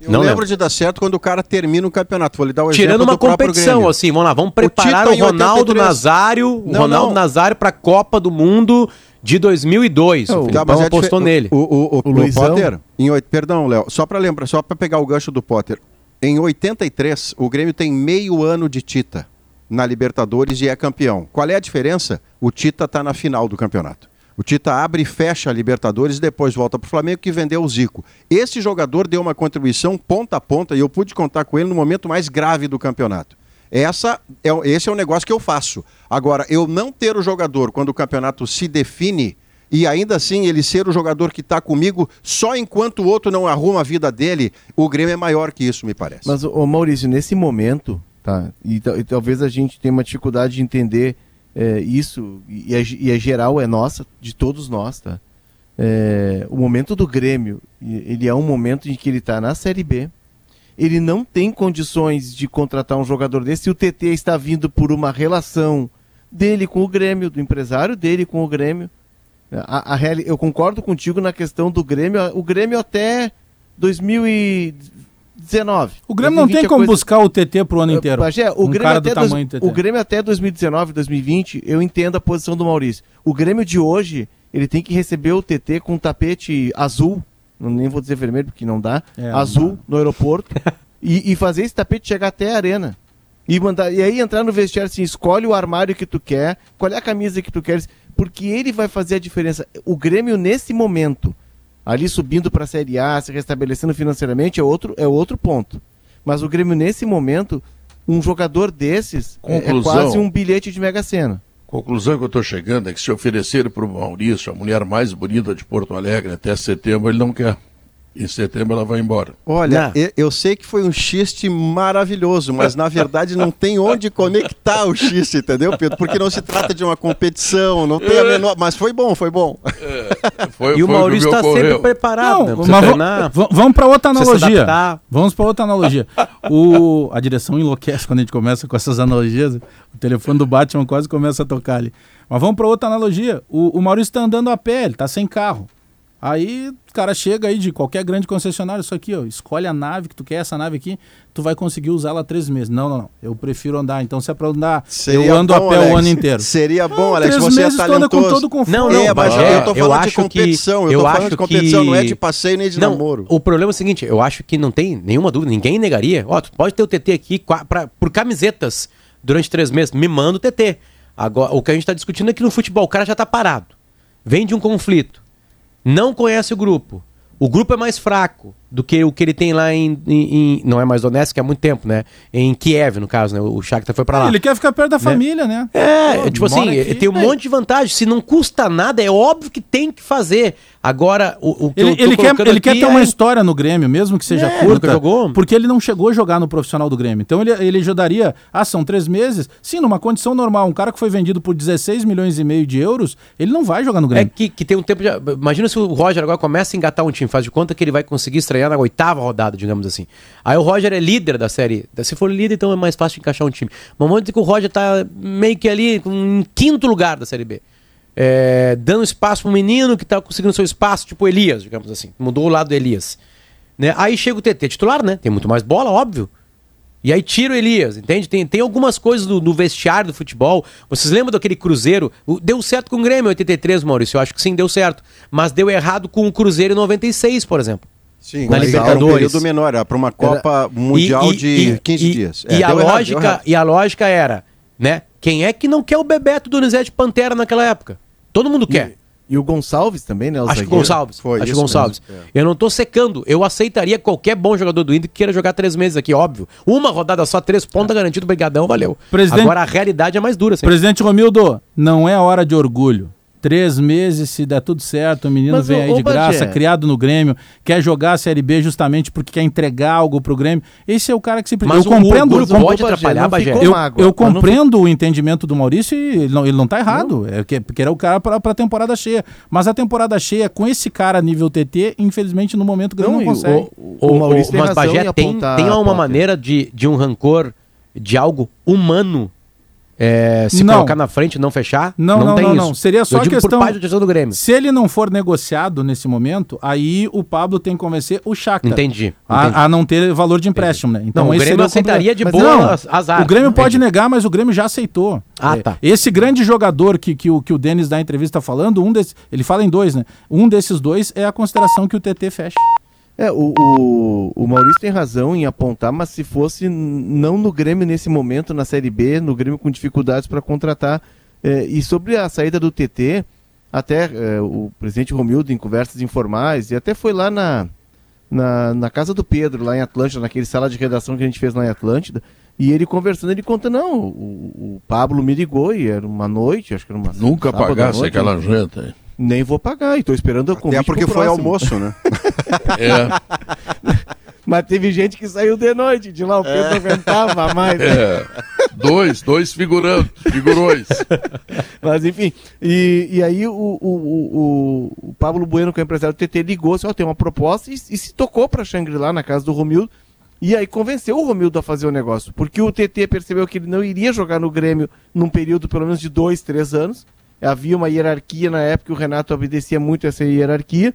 Eu não lembro, lembro, de dar certo quando o cara termina o campeonato. Vou lhe dar o Tirando uma competição, assim, vamos lá, vamos preparar o, o Ronaldo 83. Nazário, o Ronaldo não. Nazário para a Copa do Mundo de 2002. Não, o Filipão tá, é apostou nele. O, o, o, o, o Potter, em, perdão, Léo, só para lembrar, só para pegar o gancho do Potter. Em 83, o Grêmio tem meio ano de Tita na Libertadores e é campeão. Qual é a diferença? O Tita está na final do campeonato. O Tita abre e fecha a Libertadores e depois volta para o Flamengo que vendeu o Zico. Esse jogador deu uma contribuição ponta a ponta e eu pude contar com ele no momento mais grave do campeonato. Essa é, esse é o negócio que eu faço. Agora, eu não ter o jogador quando o campeonato se define e ainda assim ele ser o jogador que está comigo só enquanto o outro não arruma a vida dele, o Grêmio é maior que isso, me parece. Mas, ô Maurício, nesse momento, tá? E, e talvez a gente tenha uma dificuldade de entender é, isso, e a, e a, geral é nossa, de todos nós, tá? É, o momento do Grêmio, ele é um momento em que ele está na Série B, ele não tem condições de contratar um jogador desse, e o TT está vindo por uma relação dele com o Grêmio, do empresário dele com o Grêmio. A, a, eu concordo contigo na questão do Grêmio, o Grêmio até 2019. O Grêmio não tem como coisa... buscar o TT pro ano inteiro. Bagé, o, um Grêmio até dois... o Grêmio até 2019, 2020, eu entendo a posição do Maurício. O Grêmio de hoje, ele tem que receber o TT com um tapete azul nem vou dizer vermelho porque não dá, é, azul não. no aeroporto, (laughs) e, e, fazer esse tapete chegar até a arena. E, mandar, e aí entrar no vestiário assim, escolhe o armário que tu quer, qual é a camisa que tu queres, porque ele vai fazer a diferença. O Grêmio, nesse momento, ali subindo para a Série A, se restabelecendo financeiramente, é outro, é outro ponto. Mas o Grêmio, nesse momento, um jogador desses Conclusão. é quase um bilhete de Mega Sena. Conclusão que eu estou chegando é que se oferecer para o Maurício, a mulher mais bonita de Porto Alegre, até setembro, ele não quer. Em setembro ela vai embora. Olha, eu, eu, sei que foi um xiste maravilhoso, mas na verdade não tem onde conectar o xiste, entendeu, Pedro? Porque não se trata de uma competição, não tem a menor. Mas foi bom, foi bom. É, foi, e o Maurício está sempre preparado. Não, né? vamos para outra analogia. Vamos para outra analogia. O, a direção enlouquece quando a gente começa com essas analogias. O telefone do Batman quase começa a tocar ali. Mas vamos para outra analogia. O, o Maurício está andando a pé, ele está sem carro. Aí o cara chega aí de qualquer grande concessionário, isso aqui, ó, escolhe a nave que tu quer, essa nave aqui, tu vai conseguir usar ela três meses. Não, não, não. Eu prefiro andar. Então, se é pra andar, Seria eu ando bom, a pé Alex. o ano inteiro. Seria bom, não, Alex, você é meses é talentoso. Com todo conforto. Não, não, é, mas é, eu tô falando eu de competição. Que, eu tô falando de competição, que... não é de passeio nem de não, namoro. O problema é o seguinte, eu acho que não tem nenhuma dúvida, ninguém negaria. Ó, tu pode ter o TT aqui pra, por camisetas durante três meses. Me manda o TT. Agora, o que a gente está discutindo é que no futebol o cara já está parado. Vem de um conflito não conhece o grupo. O grupo é mais fraco do que o que ele tem lá em, em, em não é mais Donetsk, que há muito tempo, né? Em Kiev, no caso, né? O Shakhtar foi para lá. ele quer ficar perto da né? família, né? É, Pô, tipo assim, aqui, tem um monte de vantagem. Se não custa nada, é óbvio que tem que fazer. Agora, o, o que ele, ele quer, ele quer ter é... uma história no Grêmio, mesmo que seja é, curta, porque ele não chegou a jogar no profissional do Grêmio. Então ele, ele ajudaria, ah, são três meses, sim, numa condição normal. Um cara que foi vendido por 16 milhões e meio de euros, ele não vai jogar no Grêmio. É que, que tem um tempo de... Imagina se o Roger agora começa a engatar um time, faz de conta que ele vai conseguir estrear na oitava rodada, digamos assim. Aí o Roger é líder da série. Se for líder, então é mais fácil encaixar um time. Mas vamos dizer que o Roger tá meio que ali em quinto lugar da série B é, dando espaço um menino que está conseguindo seu espaço, tipo Elias, digamos assim. Mudou o lado do Elias. Né? Aí chega o TT titular, né? Tem muito mais bola, óbvio. E aí tira o Elias, entende? Tem, tem algumas coisas do, vestiário do futebol. Vocês lembram daquele Cruzeiro? Deu certo com o Grêmio em 83, Maurício. Eu acho que sim, deu certo. Mas deu errado com o Cruzeiro em 96, por exemplo. Sim, na Libertadores. Era um período menor, para uma Copa era... Mundial e, e, de e, 15 dias. É, e, a lógica, errado, e a lógica era, né? Quem é que não quer o Bebeto Donizete Pantera naquela época? Todo mundo quer. E, e o Gonçalves também, né? O Acho que Gonçalves. Foi, Acho Gonçalves. É. Eu não tô secando. Eu aceitaria qualquer bom jogador do Inter que queira jogar três meses aqui, óbvio. Uma rodada só, três pontos é. garantido, brigadão, valeu. Presidente... Agora a realidade é mais dura. Sempre. Presidente Romildo, não é hora de orgulho. Três meses, se der tudo certo, o menino Mas, vem aí de graça, criado no Grêmio, quer jogar a Série B justamente porque quer entregar algo pro Grêmio. Esse é o cara que se Mas eu compreendo, o, pode atrapalhar, Bagé. Eu, eu compreendo o entendimento do Maurício e ele não, ele não tá errado. Não. É que, porque era o cara para a temporada cheia. Mas a temporada cheia, com esse cara nível TT, infelizmente no momento o Grêmio não, não consegue. O, o, o Maurício tem mas Bagé tem, tem uma maneira de, de um rancor de algo humano é, se não. colocar na frente não fechar? Não, não, não, não, não. Seria só a questão. Por do Grêmio. Se ele não for negociado nesse momento, aí o Pablo tem que convencer o Shakhtar. Entendi. entendi. A, a, não ter valor de empréstimo, né? Então não, o Grêmio aceitaria de boa não, azar. O Grêmio pode negar, mas o Grêmio já aceitou. Ah, é, tá. Esse grande jogador que, que, o, que o Denis da entrevista está falando, um desse, ele fala em dois, né? Um desses dois é a consideração que o TT fecha. É, o, o, o, Maurício tem razão em apontar, mas se fosse não no Grêmio nesse momento, na Série B, no Grêmio com dificuldades para contratar. É, e sobre a saída do TT, até eh, o presidente Romildo em conversas informais, e até foi lá na, na, na casa do Pedro, lá em Atlântida, naquele sala de redação que a gente fez lá em Atlântida, e ele conversando, ele conta, não, o, o Pablo me ligou e era uma noite, acho que era uma Nunca pagasse noite, aquela janta. hein? Nem vou pagar, e tô esperando o convite Até porque pro foi almoço, né? (laughs) É, (laughs) Mas teve gente que saiu de noite, de lá o Pedro não aguentava mais. é. Dois, dois figurantes, figurões. (laughs) Mas enfim, e, e aí o, o, o, o Pablo Bueno, que é o empresário do TT, ligou, disse, ó, tem uma proposta e, e se tocou pra Shangri-La na casa do Romildo. E aí convenceu o Romildo a fazer o negócio. Porque o TT percebeu que ele não iria jogar no Grêmio num período pelo menos de dois, três anos. Havia uma hierarquia na época, o Renato obedecia muito a essa hierarquia.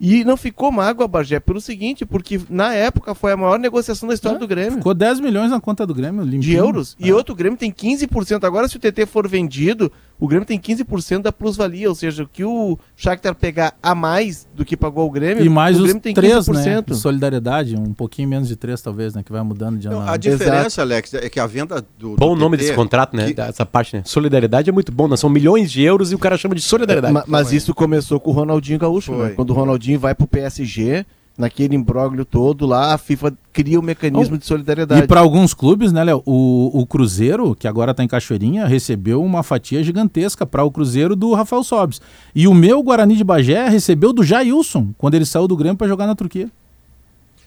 E não ficou mágoa, Bagé, pelo seguinte, porque na época foi a maior negociação da história do Grêmio. Ficou 10 milhões na conta do Grêmio, limpinho. De euros. E outro, o Grêmio tem 15%. Agora, se o TT for vendido, o Grêmio tem 15% da plusvalia. Ou seja, o que o Shakhtar pegar a mais do que pagou o Grêmio, E mais o os Grêmio tem três, né? 15%. de Solidariedade, um pouquinho menos de três, talvez, né? Que vai mudando de ano Não, a diferença, Alex, é que a venda do. Bom do nome desse contrato, né? que- Essa parte, né? Solidariedade é muito bom, né? São milhões de euros e o cara chama de solidariedade. Ma- mas isso começou com o Ronaldinho Gaúcho, Foi. né? Quando o Ronaldinho vai pro PSG, naquele imbróglio todo lá, a FIFA cria o mecanismo de solidariedade. E para alguns clubes, né, Léo? O, o Cruzeiro, que agora está em Cachoeirinha, recebeu uma fatia gigantesca para o Cruzeiro do Rafael Sobes. E o meu Guarani de Bagé recebeu do Jailson, quando ele saiu do Grêmio para jogar na Turquia.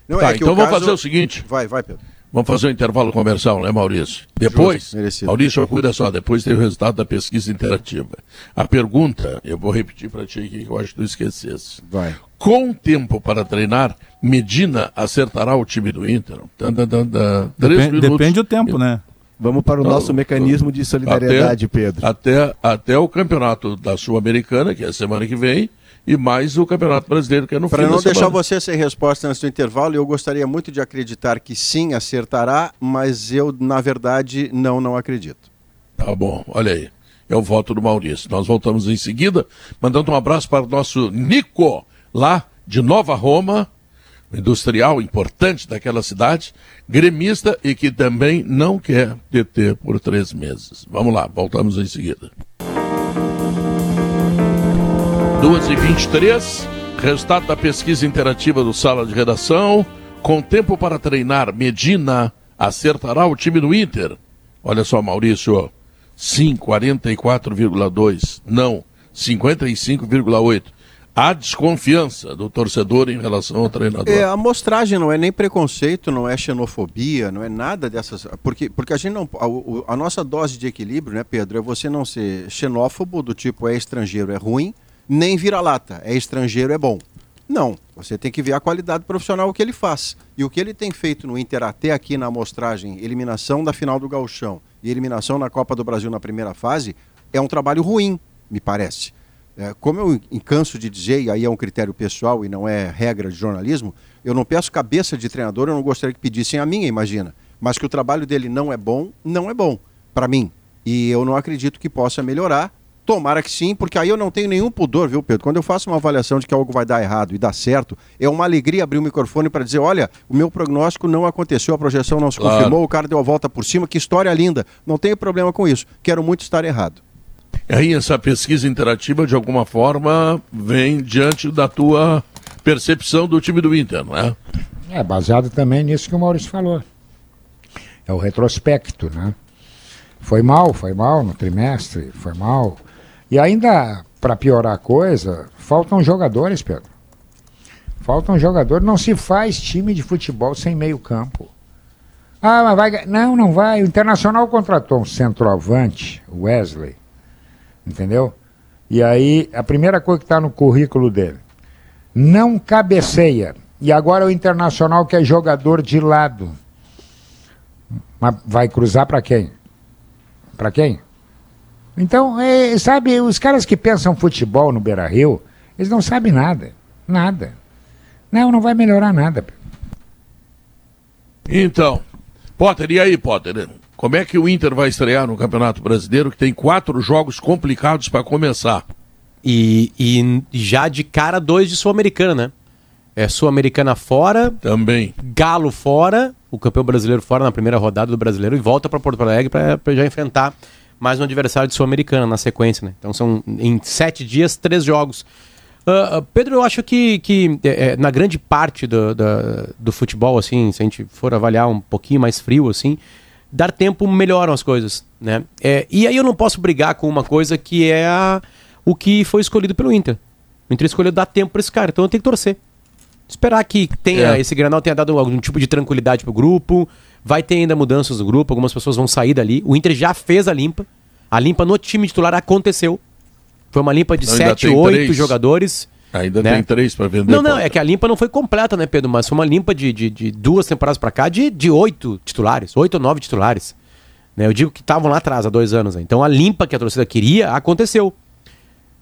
Não, Tá, é que então vamos caso- fazer o seguinte. Vai, vai, Pedro. Vamos fazer um intervalo comercial, né, Maurício? Depois, Justo. Maurício, cuida só, depois tem o resultado da pesquisa interativa. A pergunta, eu vou repetir para ti aqui, que eu acho que tu esquecesse. Vai. Com tempo para treinar, Medina acertará o time do Inter? Tan, tan, tan, tan. Três Depen- minutos. depende do tempo, né? Vamos para o Não, nosso mecanismo de solidariedade, Pedro. Até, até o campeonato da Sul-Americana, que é a semana que vem, e mais o Campeonato Brasileiro, que é no Para fim não da deixar semana. você sem resposta antes do intervalo, eu gostaria muito de acreditar que sim, acertará, mas eu, na verdade, não, não acredito. Tá bom, olha aí. É o voto do Maurício. Nós voltamos em seguida, mandando um abraço para o nosso Nico, lá de Nova Roma, industrial importante daquela cidade, gremista e que também não quer deter por três meses. Vamos lá, voltamos em seguida. 2h23, resultado da pesquisa interativa do Sala de Redação. Com tempo para treinar, Medina acertará o time do Inter. Olha só, Maurício. Sim, 44,2. Não, 55,8. Há desconfiança do torcedor em relação ao treinador. É, a amostragem não é nem preconceito, não é xenofobia, não é nada dessas. Porque, porque a gente não. A, a nossa dose de equilíbrio, né, Pedro, é você não ser xenófobo, do tipo é estrangeiro é ruim, nem vira-lata, é estrangeiro é bom. Não, você tem que ver a qualidade profissional que ele faz. E o que ele tem feito no Inter até aqui na amostragem, eliminação da final do Gauchão e eliminação na Copa do Brasil na primeira fase, é um trabalho ruim, me parece. É, como eu canso de dizer, e aí é um critério pessoal e não é regra de jornalismo, eu não peço cabeça de treinador, eu não gostaria que pedissem a minha, imagina. Mas que o trabalho dele não é bom, não é bom, para mim. E eu não acredito que possa melhorar. Tomara que sim, porque aí eu não tenho nenhum pudor, viu, Pedro? Quando eu faço uma avaliação de que algo vai dar errado e dar certo, é uma alegria abrir o microfone para dizer: olha, o meu prognóstico não aconteceu, a projeção não se Claro. confirmou, o cara deu a volta por cima, que história linda. Não tenho problema com isso. Quero muito estar errado. Aí essa pesquisa interativa, de alguma forma, vem diante da tua percepção do time do Inter, não é? É baseado também nisso que o Maurício falou. É o retrospecto, né? Foi mal, foi mal no trimestre, foi mal. E ainda, para piorar a coisa, faltam jogadores, Pedro. Faltam jogadores. Não se faz time de futebol sem meio campo. Ah, mas vai. Não, não vai. O Internacional contratou um centroavante, Wesley. Entendeu? E aí, a primeira coisa que está no currículo dele: não cabeceia. E agora o Internacional que é jogador de lado. Mas vai cruzar para quem? Para quem? Então, é, sabe, os caras que pensam futebol no Beira Rio, eles não sabem nada. Nada. Não, não vai melhorar nada. Então, Potter, e aí, Potter? Como é que o Inter vai estrear no Campeonato Brasileiro, que tem quatro jogos complicados para começar? E, e já de cara, dois de Sul-Americana, né? É Sul-Americana fora, Também. Galo fora, o campeão brasileiro fora na primeira rodada do brasileiro e volta para Porto Alegre para já enfrentar mais um adversário de Sul-Americana na sequência, né? Então são em sete dias, três jogos. Ah, Pedro, eu acho que, que é, é, na grande parte do, da- do futebol, assim, se a gente for avaliar um pouquinho mais frio, assim, dar tempo melhoram as coisas, né? É, e aí eu não posso brigar com uma coisa que é a- o que foi escolhido pelo Inter. O Inter escolheu dar tempo para esse cara, então eu tenho que torcer. Esperar que tenha É. esse Granal tenha dado algum tipo de tranquilidade pro grupo. Vai ter ainda mudanças no grupo, algumas pessoas vão sair dali. O Inter já fez a limpa. A limpa no time titular aconteceu. Foi uma limpa de Ainda sete, tem oito três. jogadores. Ainda né? tem três para vender. Não, não, é que a limpa não foi completa, né, Pedro? Mas foi uma limpa de, de, de duas temporadas pra cá de, de oito titulares, oito ou nove titulares. Né? Eu digo que estavam lá atrás, há dois anos. Né? Então a limpa que a torcida queria aconteceu.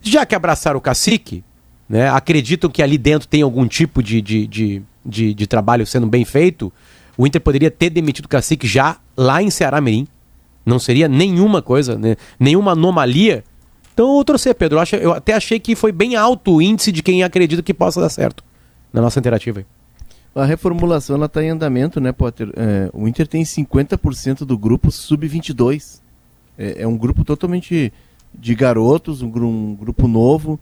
Já que abraçaram o cacique, né, acreditam que ali dentro tem algum tipo de, de, de, de, de trabalho sendo bem feito, o Inter poderia ter demitido o cacique já lá em Ceará Mirim. Não seria nenhuma coisa, né, nenhuma anomalia. Então eu torcer, Pedro. Eu, eu até achei que foi bem alto o índice de quem acredita que possa dar certo na nossa interativa. A reformulação está em andamento, né, Potter? É, o Inter tem 50% do grupo sub-22. É, é um grupo totalmente de garotos, um, um grupo novo.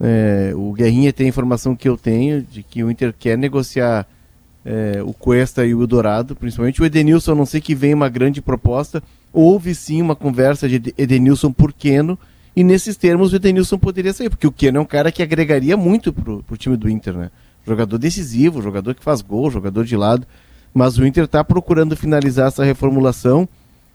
É, o Guerrinha tem a informação que eu tenho de que o Inter quer negociar é, o Cuesta e o Eldorado, principalmente o Edenilson, a não sei que venha uma grande proposta. Houve sim uma conversa de Ed- Edenilson por Keno, e nesses termos o Edenilson poderia sair, porque o Keno é um cara que agregaria muito pro, pro time do Inter, né? Jogador decisivo, jogador que faz gol, jogador de lado. Mas o Inter está procurando finalizar essa reformulação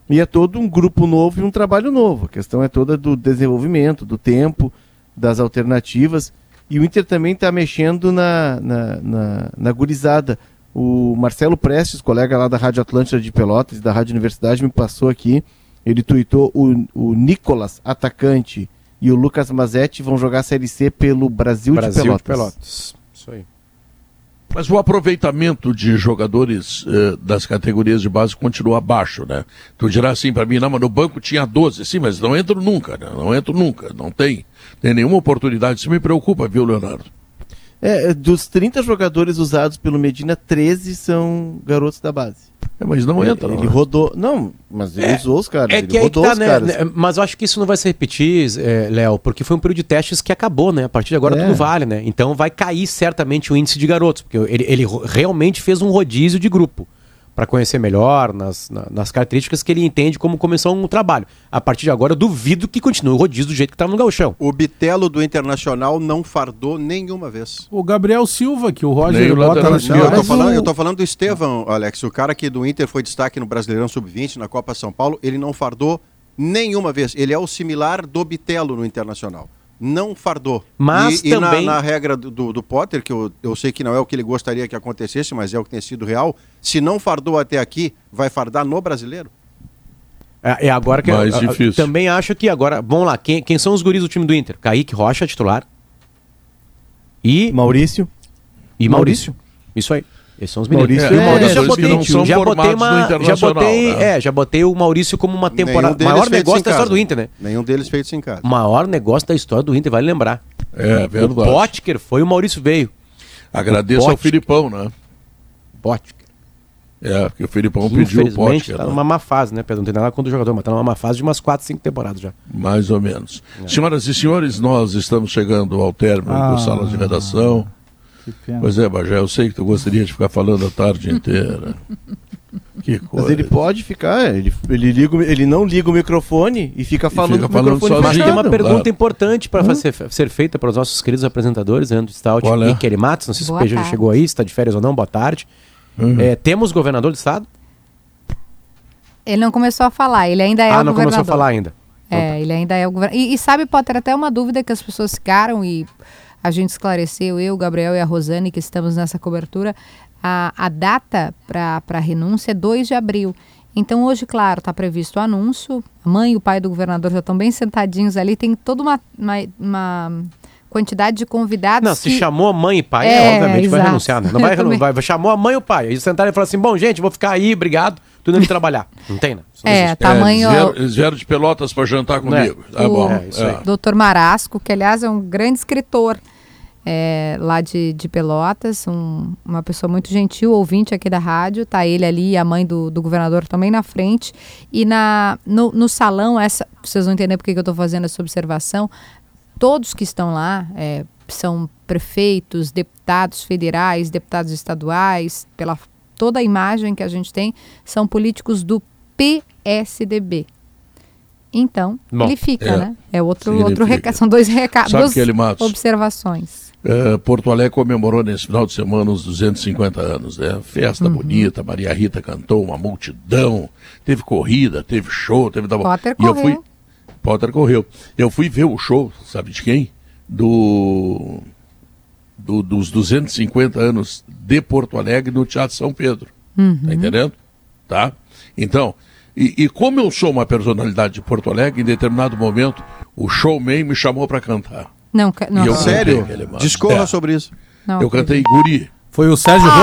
e é todo um grupo novo e um trabalho novo. A questão é toda do desenvolvimento, do tempo, das alternativas. E o Inter também está mexendo na, na, na, na gurizada. O Marcelo Prestes, colega lá da Rádio Atlântida de Pelotas e da Rádio Universidade, me passou aqui. Ele tuitou o, o Nicolas, atacante, e o Lucas Mazetti vão jogar a Série C pelo Brasil, Brasil de Pelotas. de Pelotas. Isso aí. Mas o aproveitamento de jogadores eh, das categorias de base continua baixo, né? Tu dirá assim para mim, não, mas no banco tinha 12. Sim, mas não entro nunca, né? Não entro nunca, não tem. Tem nenhuma oportunidade. Isso me preocupa, viu, Leonardo? É, dos 30 jogadores usados pelo Medina, 13 são garotos da base. É, mas não ele, entra, Ele né? rodou. Não, mas ele usou os caras. É ele que aí que rodou tá, os né? caras. né, Mas eu acho que isso não vai se repetir, é, Léo, porque foi um período de testes que acabou, né? A partir de agora É. tudo vale, né? Então vai cair certamente o índice de garotos, porque ele, ele realmente fez um rodízio de grupo para conhecer melhor nas, na- nas características que ele entende como começou um trabalho. A partir de agora eu duvido que continue o rodízio do jeito que estava no gauchão. O Bitelo do Internacional não fardou nenhuma vez. O Gabriel Silva, que o Nem Roger o bota na. Não, eu tô, falando, o- eu tô falando do Estevão, Alex. O cara que do Inter foi destaque no Brasileirão Sub-20, na Copa São Paulo, ele não fardou nenhuma vez. Ele é o similar do Bitelo no Internacional. Não fardou. Mas e, e na- também- na, regra do, do, Potter, que eu, eu sei que não é o que ele gostaria que acontecesse, mas é o que tem sido real, se não fardou até aqui, vai fardar no brasileiro? É, é agora que Mais eu- eu- difícil. também acho que agora, vamos lá, quem, quem são os guris do time do Inter? Kaique Rocha, titular. E Maurício. E Maurício. Isso aí. Esses são os Maurício meninos. é, E o Maurício já jogadores que botei, não são já botei uma, já botei, né? é, já botei o Maurício como uma temporada, Nenhum maior negócio da história do Inter, né? Nenhum deles feitos em casa. O maior negócio da história do Inter, vale lembrar. É, O verdade. Potker foi o Maurício veio. Agradeço ao. Filipão, né? Potker. É, porque o Filipão pediu o Potker, tá né? numa má fase, né, Pedro? Não tem nada contra o jogador, mas tá numa má fase de umas 4, 5 temporadas já. Mais ou menos. É. Senhoras e senhores, nós estamos chegando ao término Ah. do Sala de Redação. Pois é, Bajé, eu sei que tu gostaria de ficar falando a tarde inteira. (laughs) Que coisa. Mas ele pode ficar, ele, ele, liga, ele não liga o microfone e fica falando fica com o falando microfone sozinho. Mas tem uma pergunta claro. importante para ser, ser feita para os nossos queridos apresentadores, André Stout Qual é? e Kelly Matos. Não sei se Boa o PG já chegou aí, se está de férias ou não, boa tarde. Uhum. É, temos governador do estado? Ele não começou a falar, ele ainda é ah, o não governador. começou a falar ainda. É, ele ainda é o governador. E, e sabe, Potter, até uma dúvida que as pessoas ficaram e a gente esclareceu, eu, o Gabriel e a Rosane, que estamos nessa cobertura, a, a data para a renúncia é 2 de abril. Então, hoje, claro, está previsto o anúncio. A mãe e o pai do governador já estão bem sentadinhos ali. Tem toda uma, uma, uma quantidade de convidados. Não, se que- chamou a mãe e pai, É, obviamente vai exato. renunciar, né? Não vai (laughs) renunciar, vai, chamou a mãe e o pai. Eles sentaram e falaram assim: bom, gente, vou ficar aí, obrigado, tô indo trabalhar. (laughs) Não tem, né? Não É, existe. tamanho. eles, vieram, eles vieram de Pelotas para jantar comigo. Tá o- bom. É, isso aí. É. Doutor Marasco, que aliás é um grande escritor. É, lá de, de Pelotas, um- uma pessoa muito gentil, ouvinte aqui da rádio. Tá ele ali e a mãe do, do governador também na frente. E na, no, no salão, essa, vocês vão entender por que eu estou fazendo essa observação. Todos que estão lá é, são prefeitos, deputados federais, deputados estaduais, pela toda a imagem que a gente tem, são políticos do PSDB. Então, Bom, ele fica, é, né? É outro, outro recado. São dois recados, Sabe duas que ele, Matos? observações. Eh, Porto Alegre comemorou nesse final de semana os 250 anos, né? Festa Uhum. bonita, Maria Rita cantou, uma multidão, teve corrida, teve show, teve... da- Potter e eu fui. Potter correu. Eu fui ver o show, sabe de quem? Do, do- dos 250 anos de Porto Alegre no Teatro São Pedro. Uhum. Tá entendendo? Tá? Então, e, e como eu sou uma personalidade de Porto Alegre, em determinado momento, o showman me chamou para cantar. Não, não E eu Sério? Discorra É. sobre isso. Não Eu cantei Guri. Foi o Sérgio Ah.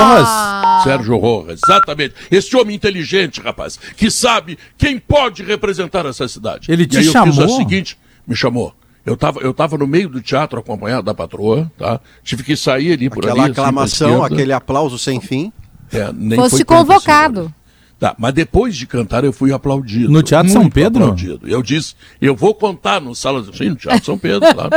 Rojas? Sérgio Rojas, exatamente. Esse homem inteligente, rapaz, que sabe quem pode representar essa cidade. Ele e te aí eu fiz chamou? o seguinte, me chamou. Eu tava, eu tava no meio do teatro acompanhado da patroa, tá? Tive que sair ali por Aquela ali. assim, pra aclamação, esquerda. aquele aplauso sem fim. É, nem Fosse assim, convocado. olha. Tá, mas depois de cantar eu fui aplaudido. No Teatro São Pedro? Aplaudido. Eu disse, eu vou contar no sala de... Sim, no Teatro São Pedro, (laughs) claro.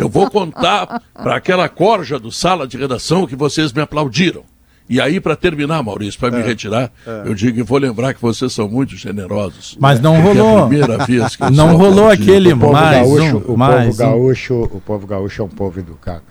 Eu vou contar para aquela corja do sala de redação que vocês me aplaudiram. E aí, para terminar, Maurício, para É, me retirar, eu digo que vou lembrar que vocês são muito generosos. Mas não é rolou. a primeira vez que eu (laughs) Não rolou aquele O povo mais gaúcho, um, o mais povo um. gaúcho, o povo gaúcho é um povo educado.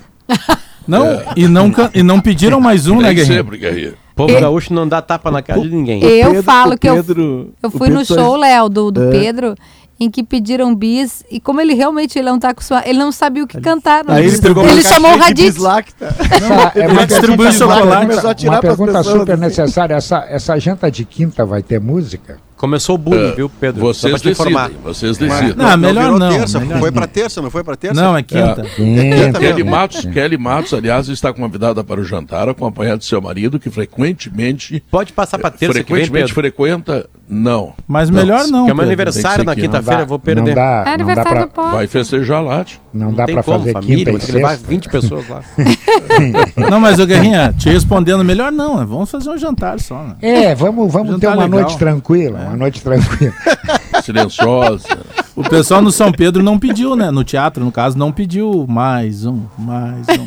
Não, e, não, e não pediram mais um, né, Nem Guerrinho? sempre, Guerrinho. O povo E- gaúcho não dá tapa na cara de ninguém. Eu Pedro- falo que eu, Pedro- eu o fui Pedro no show, Léo, do, do É. Pedro, em que pediram bis, e como ele realmente ele não tá acostumado, ele não sabia o que cantar. Aí ele pegou ele chamou o Raditz. Essa é Ele uma distribuiu chocolate. Começou a tirar Uma pergunta super assim. necessária. Essa, essa janta de quinta vai ter música? Começou o bullying, viu, Pedro? Vocês decidem, vocês decidem. Não, melhor virou não, terça. melhor foi não. pra terça, não foi pra terça? Não, é quinta. Quinta. Kelly. Matos, Kelly Matos, aliás, está convidada para o jantar, acompanhada de seu marido, que frequentemente. Pode passar pra terça que vem, frequentemente Pedro. frequenta. Não. Mas melhor não. Que é meu aniversário na quinta-feira, Não eu vou perder. Não dá, É não dá aniversário do pra. Vai festejar lá. tio. não dá como, fazer família, quinta e que levar sexta. 20 pessoas lá. (laughs) Não, mas o Guerrinha, te respondendo, melhor não. né? Vamos fazer um jantar só. Né? É, vamos, vamos ter uma legal. noite tranquila, uma noite tranquila. (laughs) Silenciosa. O pessoal no São Pedro não pediu, né? No teatro, no caso, não pediu mais um, mais um.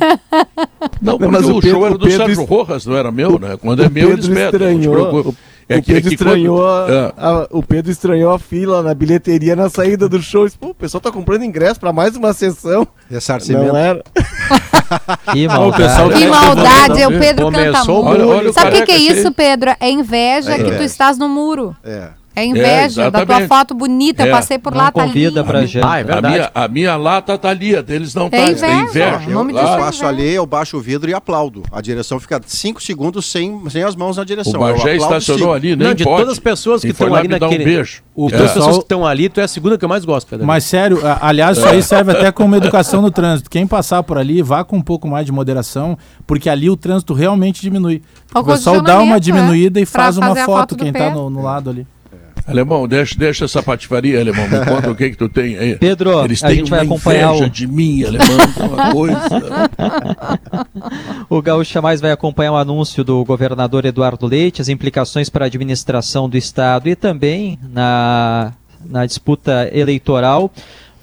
Não, porque Mas o, o Pedro- show era do o Pedro Sérgio est- Rojas, não era meu, né? Quando é meu, eles Pedro te estranhou. É o que- é Pedro que estranhou. quando- a- a- o Pedro estranhou a fila na bilheteria na saída do show. Disse, Pô, o pessoal tá comprando ingresso pra mais uma sessão. Ressarcimento. Não era. (laughs) Que pessoal Que É, maldade, não, o Pedro canta começou o muito. Olha, olha o Sabe o que, que é isso. Pedro? É inveja É que tu estás no muro. É. É inveja da tua foto bonita. Eu É. passei por Não lá, tá convida ali. pra janta. Ah, é A minha, a minha lata tá ali, a deles não tá. É inveja, inveja. o nome Eu é passo inveja. ali, eu baixo o vidro e aplaudo. A direção fica 5 segundos sem, sem as mãos na O direção. Eu Bagé estacionou sigo. ali, nem Não, de pode. todas as pessoas que estão ali dar um naquele- beijo. O as pessoal- pessoas que estão ali, tu é a segunda que eu mais gosto, Pedro. Mas sério, aliás, isso aí serve até como educação no trânsito. Quem passar por ali, vá com um pouco mais de moderação, porque ali o trânsito realmente diminui. O O pessoal dá uma condicionamento, diminuída é, e faz uma foto, quem tá no, no lado ali. Alemão, deixa, deixa essa patifaria, alemão. Me conta o que que tu tem aí. Pedro, Eles a têm gente vai acompanhar o- de mim, alemão, é uma (laughs) coisa. O Gaúcha Mais vai acompanhar o anúncio do governador Eduardo Leite, as implicações para a administração do Estado e também na, na disputa eleitoral.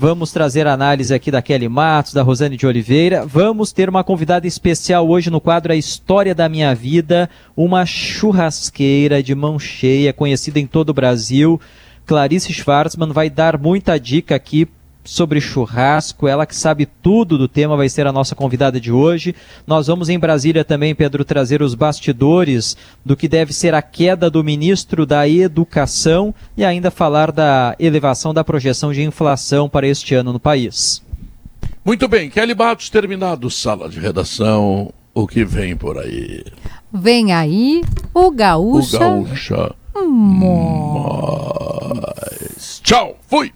Vamos trazer análise aqui da Kelly Matos, da Rosane de Oliveira. Vamos ter uma convidada especial hoje no quadro A História da Minha Vida, uma churrasqueira de mão cheia, conhecida em todo o Brasil. Clarice Schwarzman vai dar muita dica aqui sobre churrasco, ela que sabe tudo do tema vai ser a nossa convidada de hoje. Nós vamos em Brasília também, Pedro, trazer os bastidores do que deve ser a queda do ministro da Educação e ainda falar da elevação da projeção de inflação para este ano no país. Muito bem, Kelly Matos, terminado sala de redação. O que vem por aí? Vem aí o O gaúcha. Gaúcha. Mo- Mais. Tchau, fui!